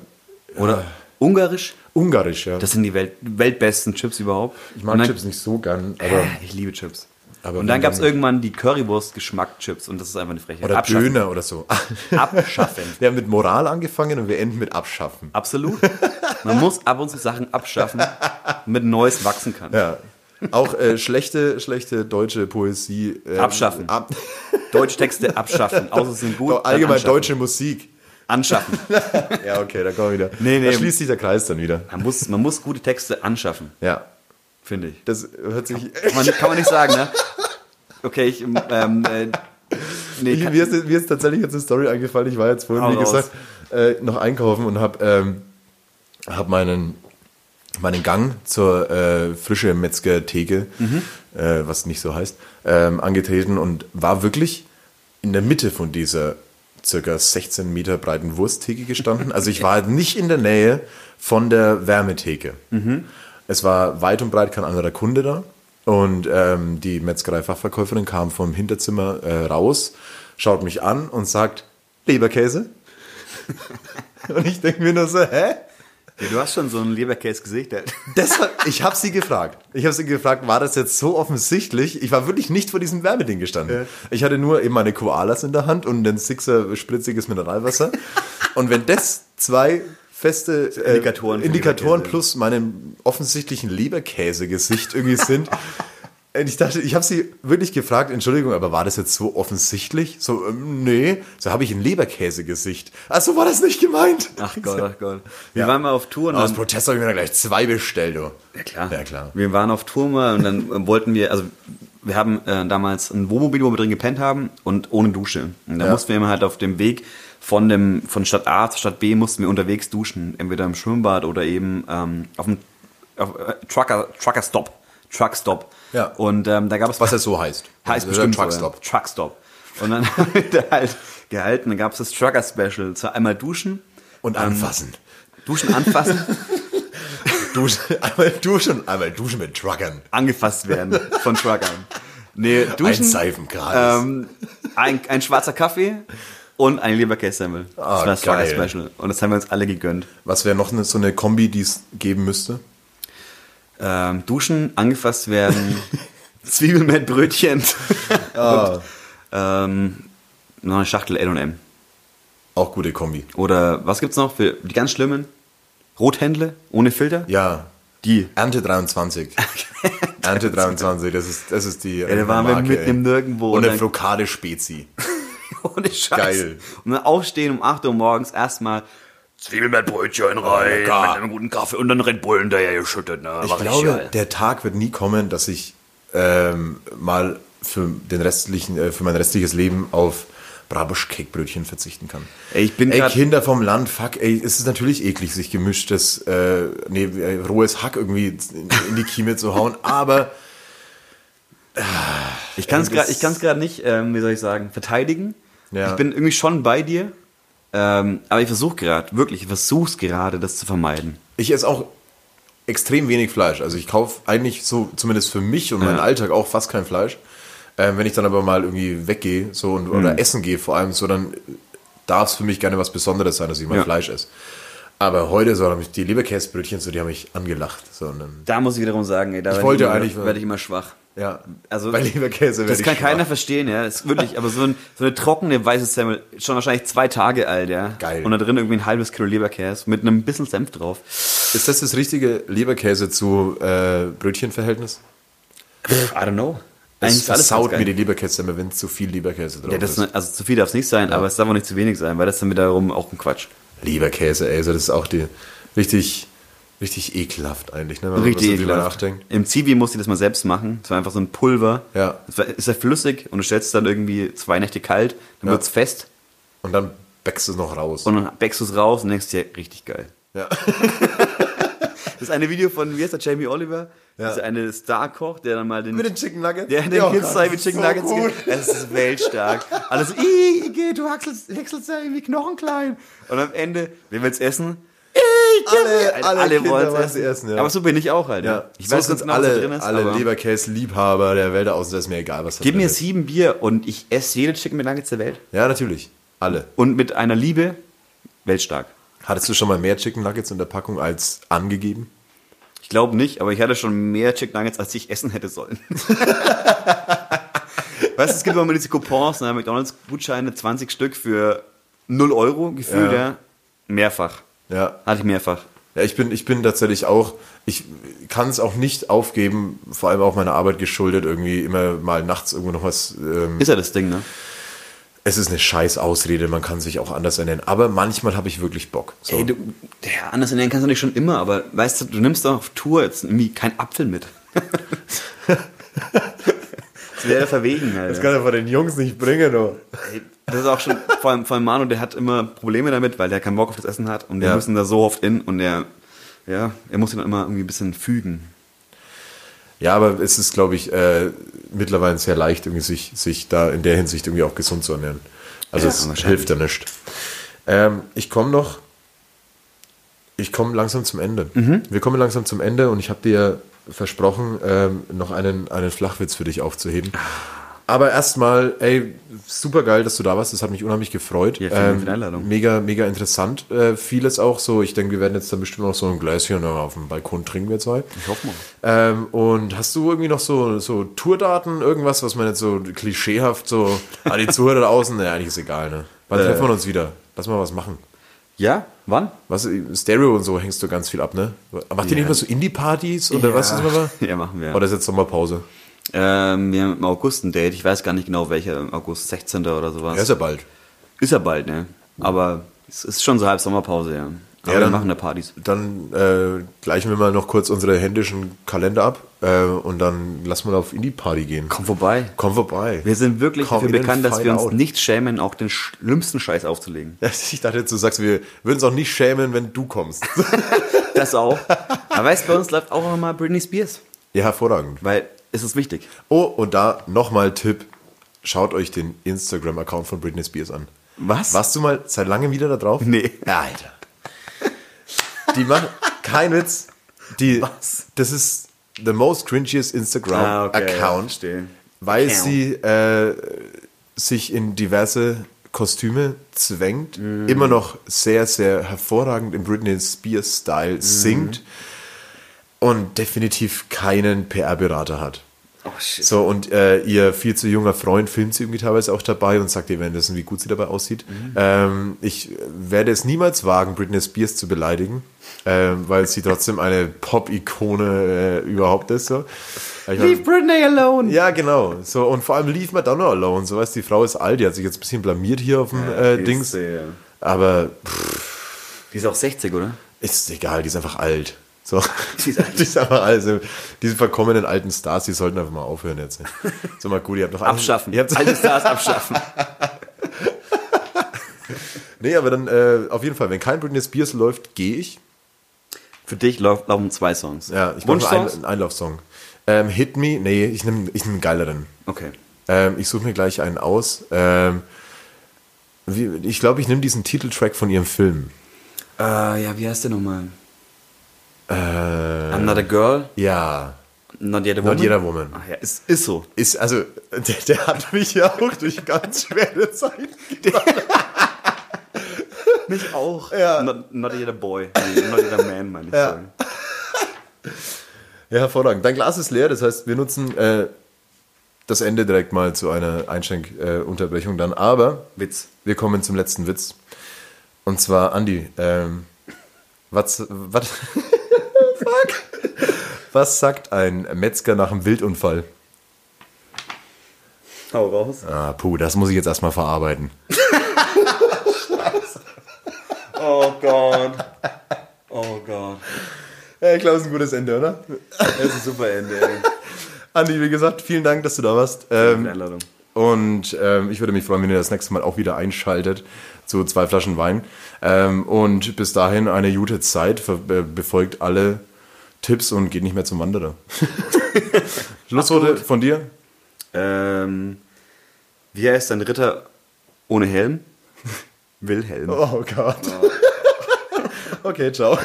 Oder ungarisch? ungarisch, ja. Das sind die Welt, weltbesten Chips überhaupt. ich mag dann- Chips nicht so gern, aber Äh, ich liebe Chips. Aber und dann gab es irgendwann die Currywurst-Geschmack-Chips und das ist einfach eine Frechheit. oder Abschaffen. Döner oder so. *laughs* Abschaffen. Wir haben mit Moral angefangen und wir enden mit Abschaffen. Absolut. Man muss ab und zu Sachen abschaffen, damit Neues wachsen kann. Ja. Auch äh, schlechte, schlechte deutsche Poesie. ähm, Abschaffen. Ab, Deutschtexte abschaffen. Außer sie sind gut. allgemein deutsche Musik. Anschaffen. *laughs* Ja, okay, da kommen wir wieder. Nee, nee. Da schließt sich der Kreis dann wieder. Man muss, man muss gute Texte anschaffen, Ja. finde ich. Das hört sich. Kann man, kann man nicht sagen, ne? Okay, ich. Ähm, äh, nee, Ich, mir, ist, mir ist tatsächlich jetzt eine Story eingefallen. Ich war jetzt vorhin, Hau wie gesagt, äh, noch einkaufen und habe ähm, hab meinen, meinen Gang zur äh, frische Metzger-Theke, Mhm. äh, was nicht so heißt, ähm, angetreten und war wirklich in der Mitte von dieser circa 16 Meter breiten Wursttheke gestanden. Also ich war nicht in der Nähe von der Wärmetheke. Mhm. Es war weit und breit kein anderer Kunde da. Und ähm, die Metzgerei-Fachverkäuferin kam vom Hinterzimmer äh, raus, schaut mich an und sagt, Leberkäse? *laughs* und ich denke mir nur so, hä? Ja, du hast schon so ein Leberkäse-Gesicht. der- Deshalb, ich habe sie gefragt. Ich habe sie gefragt, war das jetzt so offensichtlich? Ich war wirklich nicht vor diesem Wärmeding gestanden. Ich hatte nur eben meine Koalas in der Hand und ein Sixer spritziges Mineralwasser. und wenn das zwei feste äh, Indikatoren Indikatoren plus meinem offensichtlichen Leberkäse-Gesicht irgendwie *laughs* sind. Und ich dachte, ich habe sie wirklich gefragt, Entschuldigung, aber war das jetzt so offensichtlich? So, ähm, nee, so habe ich ein Leberkäse-Gesicht. Ach so war das nicht gemeint. Ach Gott, ach Gott. Wir Ja. waren mal auf Tour und Aus Protest habe ich mir dann gleich zwei bestellt, du. ja, klar. Ja, klar. Wir waren auf Tour mal und dann äh, wollten wir, also wir haben äh, damals ein Wohnmobil, wo wir drin gepennt haben und ohne Dusche. Und da Ja. mussten wir immer halt auf dem Weg von dem von Stadt A zu Stadt B mussten wir unterwegs duschen, entweder im Schwimmbad oder eben ähm, auf dem auf, äh, Trucker Trucker Stop, Truck Stop. Ja. Und ähm, da gab es Was das so heißt. *laughs* Heißt Also bestimmt der so, Truckstop. ja. Truckstop. Und dann *laughs* haben wir da halt gehalten, dann gab es das Trucker Special. Zwar einmal duschen, Und anfassen. duschen anfassen, *laughs* Duschen, einmal duschen einmal duschen mit Truckern. angefasst werden von Truckern. Nee, duschen, Ein Seifengratis. ähm, ein, ein schwarzer Kaffee und ein Leberkässemmel. Das Ah, war das Trucker geil. Special. Und das haben wir uns alle gegönnt. Was wäre noch eine, so eine Kombi, die es geben müsste? Ähm, duschen, angefasst werden, *laughs* Zwiebelmettbrötchen *laughs* und ähm, noch eine Schachtel L&M. Auch gute Kombi. Oder was gibt's noch für die ganz schlimmen? Rothändle ohne Filter? Ja. Die. Ernte 23. *laughs* Ernte 23, das ist, das ist die. da waren wir mitten im Nirgendwo Und und eine Flokade Spezi. Ohne Scheiß. Geil. Und dann aufstehen um 8 Uhr morgens erstmal Zwiebelmettbrötchen rein, lecker. mit einem guten Kaffee und dann Red Bull hinterher geschüttet. Ne? Ich War glaube, geil. der Tag wird nie kommen, dass ich ähm, mal für den restlichen, äh, für mein restliches Leben auf Brabusch-Cake-Brötchen verzichten kann. Ey, ich bin Ey, Kinder vom Land, fuck, ey, es ist natürlich eklig, sich gemischtes, äh, nee, äh, rohes Hack irgendwie in, die Kieme zu hauen, *laughs* aber Ich kann es Ey, gerade nicht, ähm, wie soll ich sagen, verteidigen. Ja. Ich bin irgendwie schon bei dir. Ähm, aber ich versuche gerade, wirklich, ich versuche gerade, das zu vermeiden. ich esse auch extrem wenig Fleisch. Also ich kaufe eigentlich so, zumindest für mich und meinen Ja. Alltag auch fast kein Fleisch. Ähm, wenn ich dann aber mal irgendwie weggehe so und, oder Mhm. essen gehe vor allem, so dann darf es für mich gerne was Besonderes sein, dass ich mal Ja. Fleisch esse. Aber heute so, die Leberkäsebrötchen, so, die haben mich angelacht. So, Da muss ich wiederum sagen, ey, da Ich wollte immer, eigentlich- werde ich immer schwach. Ja, Also, bei Leberkäse Das kann ich keiner schwach. verstehen, ja. Das ist wirklich, aber so, ein, so eine trockene weiße Semmel, schon wahrscheinlich zwei Tage alt, ja. Geil. Und da drin irgendwie ein halbes Kilo Leberkäse mit einem bisschen Senf drauf. Ist das das richtige Leberkäse zu äh, Brötchenverhältnis? I don't know. Es ist alles versaut mir die Leberkäse wenn zu viel Leberkäse drauf Ja, das, ist. also zu viel darf es nicht sein, aber es darf auch nicht zu wenig sein, weil das dann wiederum auch ein Quatsch. Leberkäse, ey, also das ist auch die richtig, richtig ekelhaft eigentlich, ne, wenn man Richtig so drüber ekelhaft. nachdenkt. Im Zivi musste ich das mal selbst machen. Das war einfach so ein Pulver. Ja. Das war, ist ja flüssig und du stellst es dann irgendwie zwei Nächte kalt, dann Ja. wird's fest Und dann bäckst du es noch raus. und dann bäckst du es raus und denkst dir, richtig geil. ja. *laughs* Das ist eine Video von, wie heißt der, Jamie Oliver? Ja. Das ist eine Star-Koch, der dann mal den... Mit den Chicken Nuggets? der den Ja, Kids Gott, sei mit das Chicken ist so Nuggets gut. Es ist weltstark. Alles, ih, geh, du häckselst, häckselst ja irgendwie Knochen klein. Und am Ende, wer will's essen? Alle, alle, alle Kinder wollen sie essen, ja. Aber so bin ich auch halt. ja. Ich so weiß ganz genau, was da alle, drin ist. alle aber Leberkäse-Liebhaber der Welt aus, ist mir egal, was da Gib mir ist. sieben Bier und ich esse jede Chicken McNuggets der Welt. Ja, natürlich. Alle. Und mit einer Liebe weltstark. Hattest du schon mal mehr Chicken Nuggets in der Packung als angegeben? Ich glaube nicht, aber ich hatte schon mehr Chicken Nuggets, als ich essen hätte sollen. *laughs* weißt du, es gibt immer diese Coupons, ne, McDonalds-Gutscheine, 20 Stück für 0 Euro gefühlt, Ja. ja. Mehrfach. Ja. Hatte ich mehrfach. Ja, ich bin, ich bin tatsächlich auch, ich kann es auch nicht aufgeben, vor allem auch meiner Arbeit geschuldet, irgendwie immer mal nachts irgendwo noch was. Ähm, Ist ja das Ding, ne? es ist eine scheiß Ausrede, man kann sich auch anders ernähren. Aber manchmal habe ich wirklich Bock. So. Ey, du, ja, anders ernähren kannst du nicht schon immer, aber weißt du, du nimmst doch auf Tour jetzt irgendwie keinen Apfel mit. *laughs* *laughs* das wäre verwegen, halt. kann er von den Jungs nicht bringen, du. Ey, Das ist auch schon, vor allem, vor allem Manu, der hat immer Probleme damit, weil der keinen Bock auf das Essen hat und wir Ja. müssen da so oft in und er, ja, er muss sich dann immer irgendwie ein bisschen fügen. Ja, aber es ist, glaube ich, äh, mittlerweile sehr leicht, irgendwie sich, sich da in der Hinsicht irgendwie auch gesund zu ernähren. Also es hilft ja nicht. Ähm, ich komme noch, ich komme langsam zum Ende. Mhm. Wir kommen langsam zum Ende und ich habe dir versprochen, ähm, noch einen, einen Flachwitz für dich aufzuheben. Aber erstmal, ey, super geil, dass du da warst. Das hat mich unheimlich gefreut. Ja, vielen Dank für die Einladung. Mega, mega interessant. Äh, vieles auch so. Ich denke, wir werden jetzt dann bestimmt noch so ein Gläschen auf dem Balkon trinken, wir zwei. Ich hoffe mal. Ähm, und hast du irgendwie noch so, so Tourdaten, irgendwas, was man jetzt so klischeehaft so, ah, die Zuhörer da außen, *laughs* ne, eigentlich ist egal, ne? Wann Äh. treffen wir uns wieder? Lass mal was machen. Ja? Wann? Was, Stereo und so hängst du ganz viel ab, ne? Macht ihr nicht Ja. mal so Indie-Partys oder was ist das *laughs* mal? Ja, machen wir. Oder ist jetzt Sommerpause? Ähm, wir haben im August ein Date. Ich weiß gar nicht genau welcher. Im August 16. oder sowas. Ja, ist ja bald. Ist ja bald, ne? Aber es ist schon so halb Sommerpause, ja. Aber Ja, wir dann- machen da Partys. Dann äh, gleichen wir mal noch kurz unsere händischen Kalender ab äh, und dann lass mal auf Indie-Party gehen. Komm vorbei. Komm vorbei. Wir sind wirklich Komm dafür bekannt, dass wir uns out. nicht schämen, auch den schlimmsten Scheiß aufzulegen. *laughs* Ich dachte du sagst, wir würden uns auch nicht schämen, wenn du kommst. *laughs* Das auch. Aber weißt du, bei uns läuft auch immer mal Britney Spears. ja, hervorragend. Weil es ist wichtig. Oh, und da nochmal Tipp. Schaut euch den Instagram-Account von Britney Spears an. Was? Warst du mal seit langem wieder da drauf? Nee. Alter. Die macht, kein Witz, die, Was? das ist the most cringiest Instagram-Account, verstehe. weil Account. sie äh, sich in diverse Kostüme zwängt, Mhm. immer noch sehr, sehr hervorragend im Britney Spears-Style Mhm. singt und definitiv keinen PR-Berater hat. Oh shit. So, und äh, ihr viel zu junger Freund filmt sie irgendwie teilweise auch dabei und sagt ihr währenddessen, wie gut sie dabei aussieht. Mhm. Ähm, ich werde es niemals wagen, Britney Spears zu beleidigen, ähm, weil sie trotzdem eine Pop-Ikone äh, überhaupt ist. So. Ich Leave Britney alone. ja, genau. So, und vor allem Leave Madonna alone. So, weißt die Frau ist alt, die hat sich jetzt ein bisschen blamiert hier auf dem äh, Dings. Ist, Aber pff, die ist auch 60, oder? ist egal, die ist einfach alt. So. *laughs* Die ist alt. die ist einfach alt. Also, diese verkommenen alten Stars, die sollten einfach mal aufhören jetzt. So mal gut, ihr habt noch Abschaffen. Ihr habt, Alte Stars abschaffen. *laughs* nee, aber dann äh, auf jeden Fall, wenn kein Britney Spears läuft, gehe ich. Für dich lauf- laufen zwei Songs. Ja, ich mache einen Einlaufsong. Ähm, Hit Me, nee, ich nehme ich nehm einen geileren. Okay. Ähm, ich suche mir gleich einen aus. Ähm, wie, ich glaube, ich nehme diesen Titeltrack von ihrem Film. Äh, ja, wie heißt der nochmal? Äh, I'm not a girl, Ja, not yet a woman. Not Yet a Woman. Ach ja, ist, ist so. ist, also, der, der hat mich ja auch durch ganz schwere Zeiten. *laughs* Mich auch. Ja. Not, not yet a boy. Not yet a man, meine ich Ja. sagen. Ja, hervorragend. Dein Glas ist leer, das heißt, wir nutzen äh, das Ende direkt mal zu einer Einschenkunterbrechung äh, dann. Aber Witz. wir kommen zum letzten Witz. Und zwar, Andi, ähm, was, was, fuck. was sagt ein Metzger nach einem Wildunfall? Hau raus. Ah, puh, das muss ich jetzt erstmal verarbeiten. *laughs* Oh Gott. Oh Gott. Ja, ich glaube, es ist ein gutes Ende, oder? Das ist ein super Ende, ey. Andi, wie gesagt, vielen Dank, dass du da warst. Ähm, die Einladung. Und ähm, ich würde mich freuen, wenn ihr das nächste Mal auch wieder einschaltet zu zwei Flaschen Wein. Ähm, und bis dahin eine gute Zeit, äh, befolgt alle Tipps und geht nicht mehr zum Wanderer. *laughs* Schlussworte von dir? Ähm, wie heißt ein Ritter ohne Helm? *laughs* Wilhelm. Oh Gott. *laughs* okay, ciao.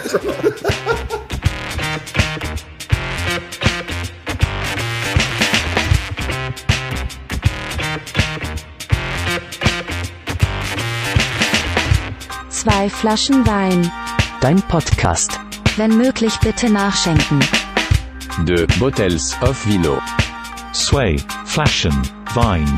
Zwei Flaschen Wein. Dein Podcast. Wenn möglich bitte nachschenken. Deux bottles of vino. Sway, Flaschen, Wein.